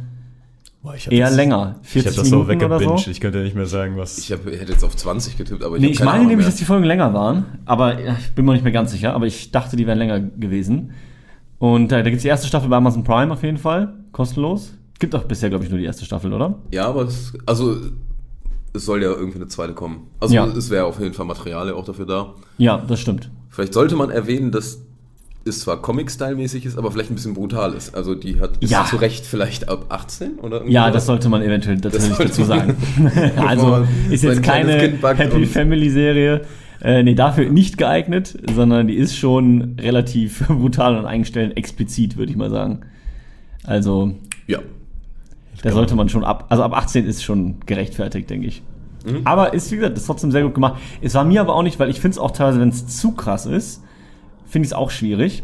Speaker 2: Boah, ich
Speaker 6: eher
Speaker 2: das,
Speaker 6: länger.
Speaker 2: Ich
Speaker 6: 40
Speaker 2: habe das so
Speaker 6: Minuten
Speaker 2: weggebinged.
Speaker 6: so.
Speaker 2: Ich könnte nicht mehr sagen, was.
Speaker 1: Ich, hab, ich hätte jetzt auf 20 getippt, aber ich
Speaker 6: Nee, ich meine
Speaker 1: Ahnung
Speaker 6: nämlich,
Speaker 1: mehr.
Speaker 6: dass die Folgen länger waren, aber ja, ich bin mir nicht mehr ganz sicher, aber ich dachte, die wären länger gewesen. Und äh, da gibt es die erste Staffel bei Amazon Prime auf jeden Fall, kostenlos. Gibt auch bisher, glaube ich, nur die erste Staffel, oder?
Speaker 1: Ja, aber es, also es soll ja irgendwie eine zweite kommen. Also
Speaker 6: Ja.
Speaker 1: es wäre auf jeden Fall Material auch dafür da.
Speaker 6: Ja, das stimmt.
Speaker 1: Vielleicht sollte man erwähnen, dass es zwar Comic-Style-mäßig ist, aber vielleicht ein bisschen brutal ist. Also die hat ist
Speaker 6: Ja.
Speaker 1: zu Recht vielleicht ab 18 oder irgendwie
Speaker 6: Ja, das sollte man eventuell tatsächlich dazu sagen. Also ist jetzt keine Happy
Speaker 1: und-
Speaker 6: Family Serie. Äh, nee, dafür nicht geeignet, sondern die ist schon relativ brutal und eingestellt, explizit, würde ich mal sagen. Also,
Speaker 1: Ja.
Speaker 6: Da sollte man schon ab, also ab 18 ist schon gerechtfertigt, denke ich. Aber ist, wie gesagt, ist trotzdem sehr gut gemacht. Es war mir aber auch nicht, weil ich finde es auch teilweise, wenn es zu krass ist, finde ich es auch schwierig.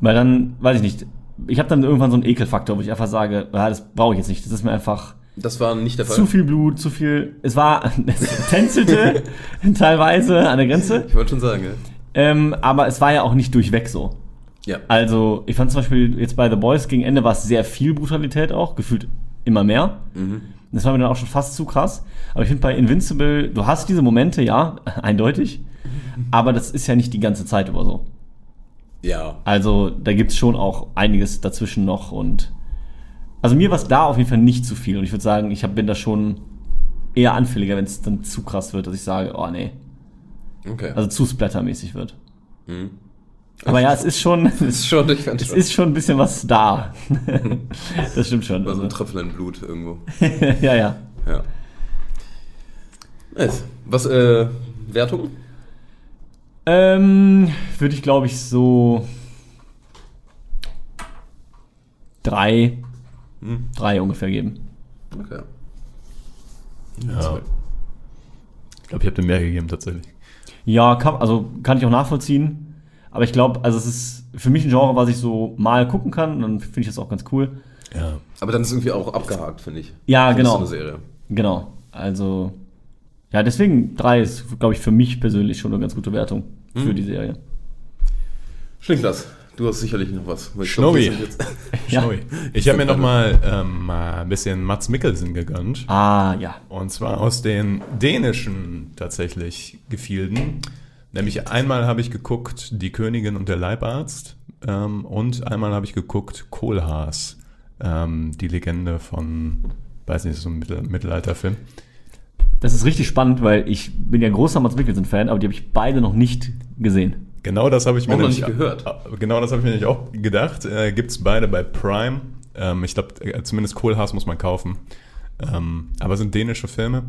Speaker 6: Weil dann, weiß ich nicht, ich habe dann irgendwann so einen Ekelfaktor, wo ich einfach sage, ah, das brauche ich jetzt nicht. Das ist mir einfach
Speaker 1: Das war nicht der Fall.
Speaker 6: zu viel Blut, zu viel. Es war, es tänzelte teilweise an der Grenze,
Speaker 1: Ich wollte schon sagen, ja.
Speaker 6: ähm, aber es war ja auch nicht durchweg so.
Speaker 1: Ja.
Speaker 6: Also, ich fand zum Beispiel jetzt bei The Boys gegen Ende war es sehr viel Brutalität auch, gefühlt immer mehr. Das war mir dann auch schon fast zu krass. Aber ich finde bei Invincible, du hast diese Momente, ja, eindeutig. Aber das ist ja nicht die ganze Zeit über so.
Speaker 1: Ja.
Speaker 6: Also da gibt's schon auch einiges dazwischen noch und also mir war es da auf jeden Fall nicht zu viel und ich würde sagen, ich hab, bin da schon eher anfälliger, wenn es dann zu krass wird, dass ich sage, oh nee,
Speaker 1: Okay.
Speaker 6: also zu splattermäßig wird. Aber ja, es ist schon,
Speaker 1: ist schon, ich fand
Speaker 6: es
Speaker 1: schon.
Speaker 6: ist schon ein bisschen was da. das stimmt schon.
Speaker 1: war so
Speaker 6: Also,
Speaker 1: ein Tröpfel in Blut irgendwo.
Speaker 6: ja, ja.
Speaker 1: Ja. Nice. Was, äh, Wertung?
Speaker 6: Ähm, würde ich glaube ich so drei, drei ungefähr geben.
Speaker 1: Okay.
Speaker 2: Ja. Ich glaube, ich habe dem mehr gegeben tatsächlich.
Speaker 6: Ja, kann, also kann ich auch nachvollziehen. Aber ich glaube, also es ist für mich ein Genre, was ich so mal gucken kann. Und dann finde ich das auch ganz cool.
Speaker 2: Ja.
Speaker 1: Aber dann ist irgendwie auch abgehakt, finde ich.
Speaker 6: Ja,
Speaker 1: Für
Speaker 6: genau.
Speaker 1: So eine Serie.
Speaker 6: Genau. Also, ja, deswegen drei ist, glaube ich, für mich persönlich schon eine ganz gute Wertung für die Serie.
Speaker 1: Schnicklas, du hast sicherlich noch was. jetzt-
Speaker 6: Ja.
Speaker 2: Ich habe mir noch mal ähm, mal ein bisschen Mats Mikkelsen gegönnt.
Speaker 6: Ah, ja.
Speaker 2: Und zwar aus den dänischen tatsächlich Gefilden. Nämlich einmal habe ich geguckt Die Königin und der Leibarzt Ähm, und einmal habe ich geguckt Kohlhaas, ähm, die Legende von, weiß nicht, so ein Mittel Mittelalterfilm.
Speaker 6: Das ist richtig spannend, weil ich bin ja großer Mats Mikkelsen-Fan, aber die habe ich beide noch nicht gesehen.
Speaker 2: Genau das habe ich mir nämlich-
Speaker 1: nicht gehört.
Speaker 2: Genau das habe ich mir nämlich auch gedacht. Äh, Gibt es beide bei Prime. Ähm, ich glaube, äh, zumindest Kohlhaas muss man kaufen. Ähm, aber es sind dänische Filme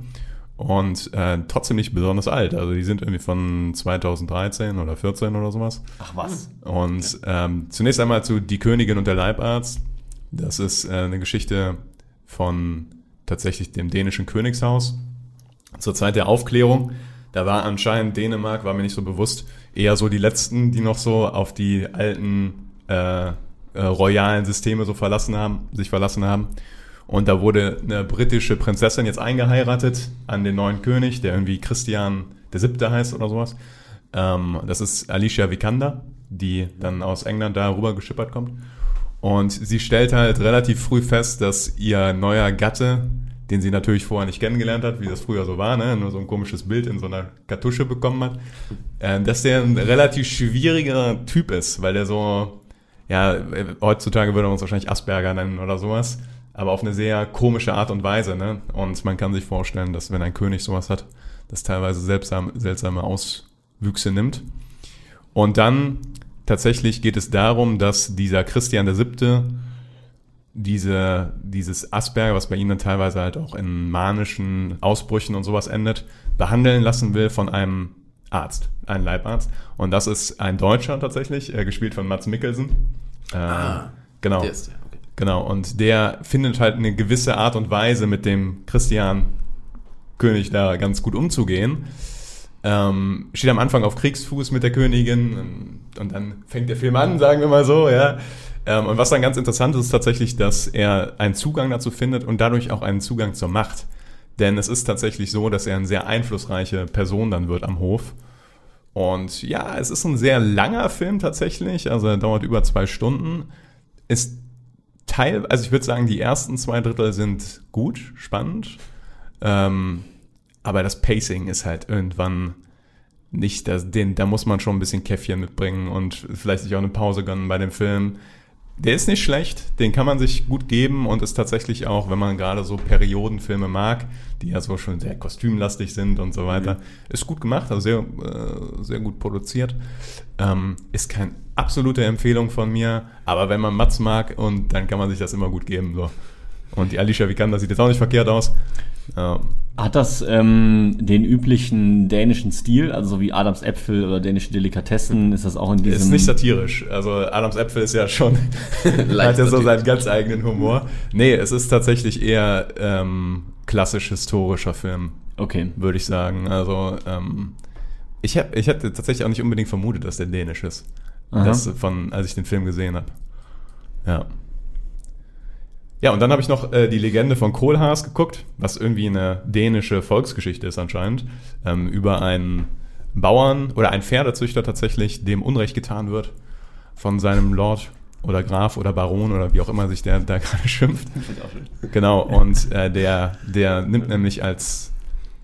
Speaker 2: und äh, trotzdem nicht besonders alt. Also die sind irgendwie von 2013 oder 14 oder sowas.
Speaker 6: Ach was?
Speaker 2: Und ähm, zunächst einmal zu Die Königin und der Leibarzt. Das ist äh, eine Geschichte von tatsächlich dem dänischen Königshaus zur Zeit der Aufklärung. Da war anscheinend Dänemark, war mir nicht so bewusst, eher so die letzten, die noch so auf die alten äh, äh, royalen Systeme so verlassen haben, sich verlassen haben. Und da wurde eine britische Prinzessin jetzt eingeheiratet an den neuen König, der irgendwie Christian der Siebte heißt oder sowas. Ähm, das ist Alicia Vikander, die dann aus England da rüber geschippert kommt. Und sie stellt halt relativ früh fest, dass ihr neuer Gatte, den sie natürlich vorher nicht kennengelernt hat, wie das früher so war, ne? nur so ein komisches Bild in so einer Kartusche bekommen hat, äh, dass der ein relativ schwieriger Typ ist, weil der so, ja, äh, heutzutage würde man uns wahrscheinlich Asperger nennen oder sowas, aber auf eine sehr komische Art und Weise. Ne? Und man kann sich vorstellen, dass wenn ein König sowas hat, das teilweise seltsam, seltsame Auswüchse nimmt. Und dann tatsächlich geht es darum, dass dieser Christian der Siebte diese, dieses Asperger, was bei ihnen dann teilweise halt auch in manischen Ausbrüchen und sowas endet, behandeln lassen will von einem Arzt, einem Leibarzt. Und das ist ein Deutscher tatsächlich, äh, gespielt von Mats Mikkelsen. Äh,
Speaker 1: Ah,
Speaker 2: genau.
Speaker 1: Der ist der.
Speaker 2: Genau, und der findet halt eine gewisse Art und Weise, mit dem Christian König da ganz gut umzugehen. Ähm, steht am Anfang auf Kriegsfuß mit der Königin und, dann fängt der Film an, sagen wir mal so, ja. Ähm, und was dann ganz interessant ist, ist tatsächlich, dass er einen Zugang dazu findet und dadurch auch einen Zugang zur Macht. Denn es ist tatsächlich so, dass er eine sehr einflussreiche Person dann wird am Hof. Und ja, es ist ein sehr langer Film tatsächlich, also er dauert über zwei Stunden. Ist Teil, also ich würde sagen, die ersten zwei Drittel sind gut, spannend. Ähm, aber das Pacing ist halt irgendwann nicht, das, den, da muss man schon ein bisschen Käffchen mitbringen und vielleicht sich auch eine Pause gönnen bei dem Film. Der ist nicht schlecht, den kann man sich gut geben und ist tatsächlich auch, wenn man gerade so Periodenfilme mag, die ja so schon sehr kostümlastig sind und so weiter, ist gut gemacht, also sehr, äh, sehr gut produziert. Ähm, ist keine absolute Empfehlung von mir, aber wenn man Mats mag und dann kann man sich das immer gut geben. So. Und die Alicia Vikander sieht jetzt auch nicht verkehrt aus. Ähm,
Speaker 6: Hat das ähm, den üblichen dänischen Stil, also so wie Adams Äpfel oder dänische Delikatessen, ist das auch in diesem...
Speaker 2: ist nicht satirisch. Also Adams Äpfel ist ja schon, hat ja so seinen ganz eigenen Humor. Nee, es ist tatsächlich eher ähm, klassisch historischer Film,
Speaker 6: Okay.
Speaker 2: würde ich sagen. Also ähm, ich, hab, ich hätte tatsächlich auch nicht unbedingt vermutet, dass der dänisch ist. Das von, als ich den Film gesehen habe. Ja. Ja, und dann habe ich noch äh, die Legende von Kohlhaas geguckt, was irgendwie eine dänische Volksgeschichte ist anscheinend, ähm, über einen Bauern oder einen Pferdezüchter tatsächlich, dem Unrecht getan wird von seinem Lord oder Graf oder Baron oder wie auch immer sich der da gerade schimpft. Genau, und äh, der, der nimmt nämlich als,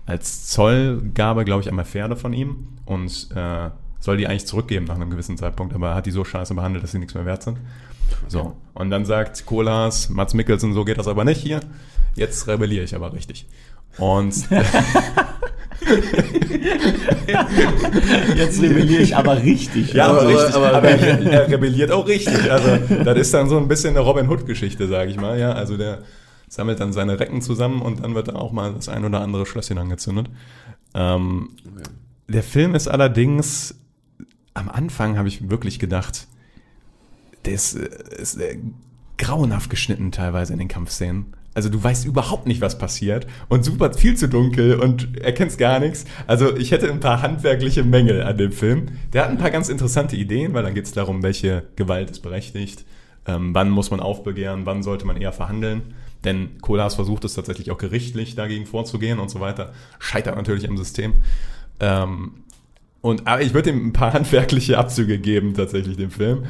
Speaker 2: als Zollgabe, glaube ich, einmal Pferde von ihm und äh, soll die eigentlich zurückgeben nach einem gewissen Zeitpunkt, aber er hat die so scheiße behandelt, dass sie nichts mehr wert sind. So, und dann sagt Kohlhaas, Mats Mikkelsen, so geht das aber nicht hier. Jetzt rebelliere ich aber richtig. Und
Speaker 6: Jetzt rebelliere ich aber richtig.
Speaker 2: Ja, aber,
Speaker 1: Aber-
Speaker 2: richtig.
Speaker 1: aber-
Speaker 2: Aber, er, er rebelliert auch richtig. Also, das ist dann so ein bisschen eine Robin Hood-Geschichte, sage ich mal. Ja, also der sammelt dann seine Recken zusammen und dann wird da auch mal das ein oder andere Schlösschen angezündet. Ähm, der Film ist allerdings, am Anfang habe ich wirklich gedacht, der ist, äh, ist äh, grauenhaft geschnitten teilweise in den Kampfszenen. Also du weißt überhaupt nicht, was passiert und super viel zu dunkel und erkennst gar nichts. Also ich hätte ein paar handwerkliche Mängel an dem Film. Der hat ein paar ganz interessante Ideen, weil dann geht es darum, welche Gewalt ist berechtigt, ähm, wann muss man aufbegehren, wann sollte man eher verhandeln. Denn Kohlhaas versucht es tatsächlich auch gerichtlich dagegen vorzugehen und so weiter. Scheitert natürlich im System. Ähm, und aber ich würde ihm ein paar handwerkliche Abzüge geben, tatsächlich dem Film.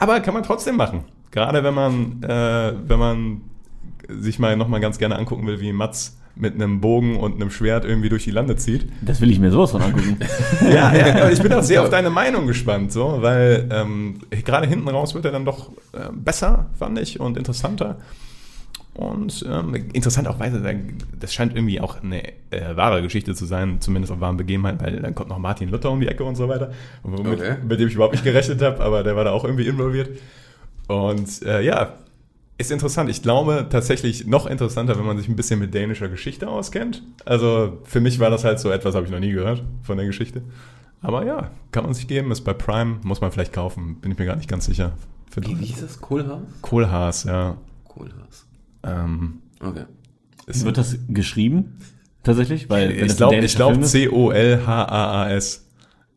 Speaker 2: Aber kann man trotzdem machen. Gerade wenn man, äh, wenn man sich mal nochmal ganz gerne angucken will, wie Mats mit einem Bogen und einem Schwert irgendwie durch die Lande zieht.
Speaker 6: Das will ich mir sowas von angucken.
Speaker 2: Ja, ja, ich bin auch sehr auf deine Meinung gespannt, so, weil ähm, gerade hinten raus wird er dann doch äh, besser, fand ich, und interessanter. Und ähm, interessant auch, weil das scheint irgendwie auch eine äh, wahre Geschichte zu sein, zumindest auf wahren Begebenheiten, weil dann kommt noch Martin Luther um die Ecke und so weiter, womit,
Speaker 1: Okay.
Speaker 2: mit dem ich überhaupt nicht gerechnet habe, aber der war da auch irgendwie involviert. Und äh, ja, ist interessant. Ich glaube tatsächlich noch interessanter, wenn man sich ein bisschen mit dänischer Geschichte auskennt. Also für mich war das halt so etwas, habe ich noch nie gehört von der Geschichte. Aber ja, kann man sich geben, ist bei Prime, muss man vielleicht kaufen, bin ich mir gar nicht ganz sicher.
Speaker 1: Wie hieß das? Kohlhaas?
Speaker 2: Kohlhaas, ja.
Speaker 1: Kohlhaas.
Speaker 2: Ähm,
Speaker 1: Okay.
Speaker 2: ist,
Speaker 6: Wird das geschrieben? Tatsächlich? Weil, wenn
Speaker 2: ich glaube glaub C-O-L-H-A-A-S.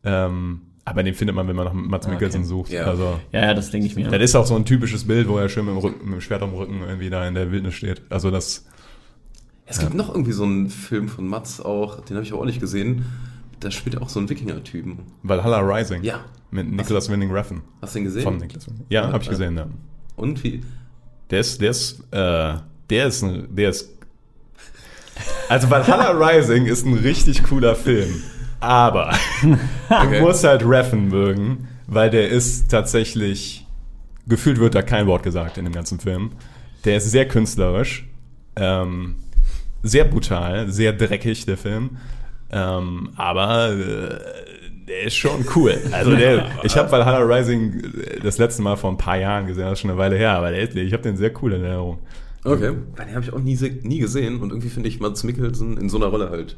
Speaker 2: Ähm, aber den findet man, wenn man nach Mats Mikkelsen
Speaker 6: okay.
Speaker 2: sucht.
Speaker 1: Ja.
Speaker 2: Also,
Speaker 6: Ja, ja, das denke ich mir.
Speaker 2: das ist auch so ein typisches Bild, wo er schön mit dem, Rücken, mit dem Schwert am Rücken irgendwie da in der Wildnis steht. Also das,
Speaker 1: Es gibt noch irgendwie so einen Film von Mats auch, den habe ich aber auch nicht gesehen. Da spielt er auch so einen Wikinger-Typen.
Speaker 2: Valhalla Rising.
Speaker 1: Ja.
Speaker 2: Mit Nicholas Winding Refn.
Speaker 1: Hast du den gesehen?
Speaker 2: Von Nicholas Winding. Ja,
Speaker 1: Ja,
Speaker 2: habe ich
Speaker 1: ja.
Speaker 2: gesehen, ja.
Speaker 1: Und wie?
Speaker 2: Der ist, der ist, äh, der ist, ein- der ist. Also Valhalla Rising ist ein richtig cooler Film. Aber
Speaker 1: Okay.
Speaker 2: du musst halt Reffen mögen, weil der ist tatsächlich. Gefühlt wird da kein Wort gesagt in dem ganzen Film. Der ist sehr künstlerisch, ähm, sehr brutal, sehr dreckig, der Film. Ähm, aber äh, der ist schon cool. Also der, ich habe Valhalla Rising das letzte Mal vor ein paar Jahren gesehen, das ist schon eine Weile her, aber der ist, ich habe den sehr cool in Erinnerung.
Speaker 1: Okay. Den habe ich auch nie, nie gesehen und irgendwie finde ich Mats Mikkelsen in so einer Rolle halt.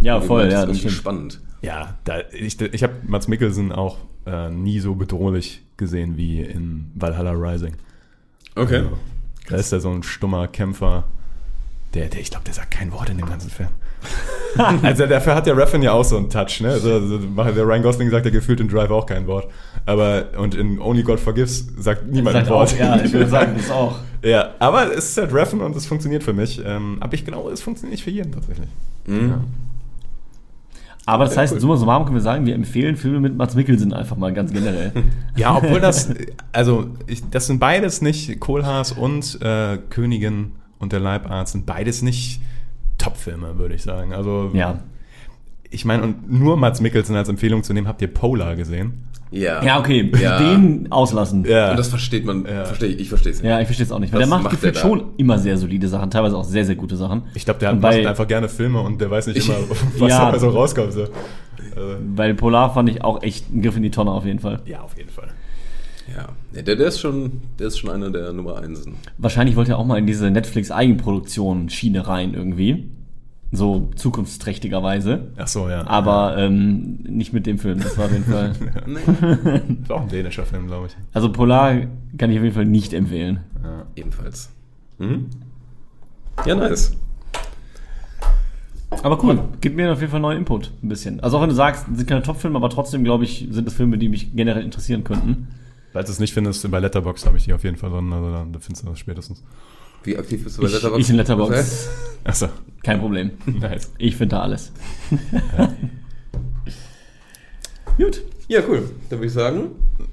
Speaker 6: ja, voll,
Speaker 1: irgendwie
Speaker 6: ja, das
Speaker 1: irgendwie
Speaker 6: stimmt.
Speaker 1: spannend.
Speaker 2: Ja, da, ich, ich habe Mats Mikkelsen auch äh, nie so bedrohlich gesehen wie in Valhalla Rising.
Speaker 1: Okay.
Speaker 2: Also, da ist er so ein stummer Kämpfer. Der, der, ich glaube, der sagt kein Wort in dem ganzen Film. also dafür hat der Reffen ja auch so einen Touch, ne? Also, also, der Ryan Gosling sagt ja gefühlt in Drive auch kein Wort. Aber und in Only God Forgives sagt niemand ein Wort.
Speaker 6: auch, ja, ich würde sagen, das auch.
Speaker 2: Ja, aber es ist halt Reffen und es funktioniert für mich. Ähm, aber ich glaube, es funktioniert nicht für jeden tatsächlich.
Speaker 1: Mhm.
Speaker 6: Aber das heißt,
Speaker 2: cool.
Speaker 6: summa summarum können wir sagen, wir empfehlen Filme mit Mats Mikkelsen einfach mal ganz generell.
Speaker 2: Ja, obwohl das, also ich, das sind beides nicht, Kohlhaas und äh, Königin und der Leibarzt sind beides nicht Top-Filme, würde ich sagen. Also
Speaker 6: ja.
Speaker 2: ich meine, und nur Mats Mikkelsen als Empfehlung zu nehmen, habt ihr Polar gesehen?
Speaker 1: Ja.
Speaker 6: Ja, okay,
Speaker 1: Ja.
Speaker 6: den auslassen. Ja.
Speaker 1: Und das versteht man,
Speaker 2: Ja.
Speaker 1: verstehe ich, ich verstehe es nicht.
Speaker 6: ich verstehe es auch nicht. Weil
Speaker 1: Was
Speaker 6: der macht
Speaker 1: macht
Speaker 6: gefühlt schon immer sehr solide Sachen, teilweise auch sehr, sehr gute Sachen.
Speaker 2: Ich glaube, der hat,
Speaker 6: bei-
Speaker 2: macht einfach gerne Filme und der weiß nicht
Speaker 1: Ich-
Speaker 2: immer, was
Speaker 6: Ja.
Speaker 2: dabei so rauskommt. So. Also,
Speaker 6: Weil Polar fand ich auch echt ein Griff in die Tonne auf jeden Fall.
Speaker 2: ja, auf jeden Fall.
Speaker 1: Ja. der, der, ist schon, der ist schon einer der Nummer Einsen.
Speaker 6: Wahrscheinlich wollte er auch mal in diese Netflix-Eigenproduktion-Schiene rein irgendwie. So zukunftsträchtigerweise.
Speaker 2: Ach so, ja.
Speaker 6: Aber ähm, nicht mit dem Film, das war auf jeden Fall.
Speaker 1: Nee.
Speaker 2: Ist auch ein dänischer Film, glaube ich.
Speaker 6: Also Polar kann ich auf jeden Fall nicht empfehlen.
Speaker 2: Ja.
Speaker 1: Ebenfalls. Mhm. Ja, nice.
Speaker 6: Aber cool, gibt mir auf jeden Fall neuen Input, ein bisschen. Also auch wenn du sagst, sind keine Top-Filme, aber trotzdem, glaube ich, sind das Filme, die mich generell interessieren könnten.
Speaker 2: Falls du es nicht findest, bei Letterboxd habe ich die auf jeden Fall drin, also dann findest du das spätestens.
Speaker 1: Wie aktiv bist du bei
Speaker 6: Ich,
Speaker 1: Letterboxd?
Speaker 6: ich in Letterbox?
Speaker 2: Achso,
Speaker 6: kein Problem.
Speaker 2: nice.
Speaker 6: Ich finde da alles. Gut.
Speaker 1: Ja, cool. Dann würde ich sagen,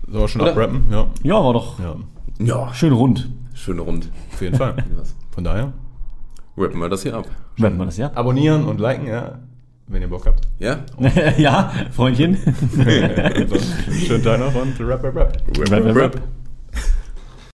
Speaker 2: So, schon
Speaker 1: Oder?
Speaker 2: abrappen? Ja.
Speaker 6: Ja, war doch
Speaker 2: ja.
Speaker 1: ja,
Speaker 6: schön rund.
Speaker 1: schöne Rund.
Speaker 2: Auf jeden Fall. Von daher,
Speaker 1: Rappen wir das hier ab.
Speaker 6: Wenn man das ja.
Speaker 2: abonnieren und liken, ja, wenn ihr Bock habt.
Speaker 1: Ja?
Speaker 6: ja, Freundchen.
Speaker 2: Schönen Tag noch und rap, rap, rap.
Speaker 6: Rap, rap, rap.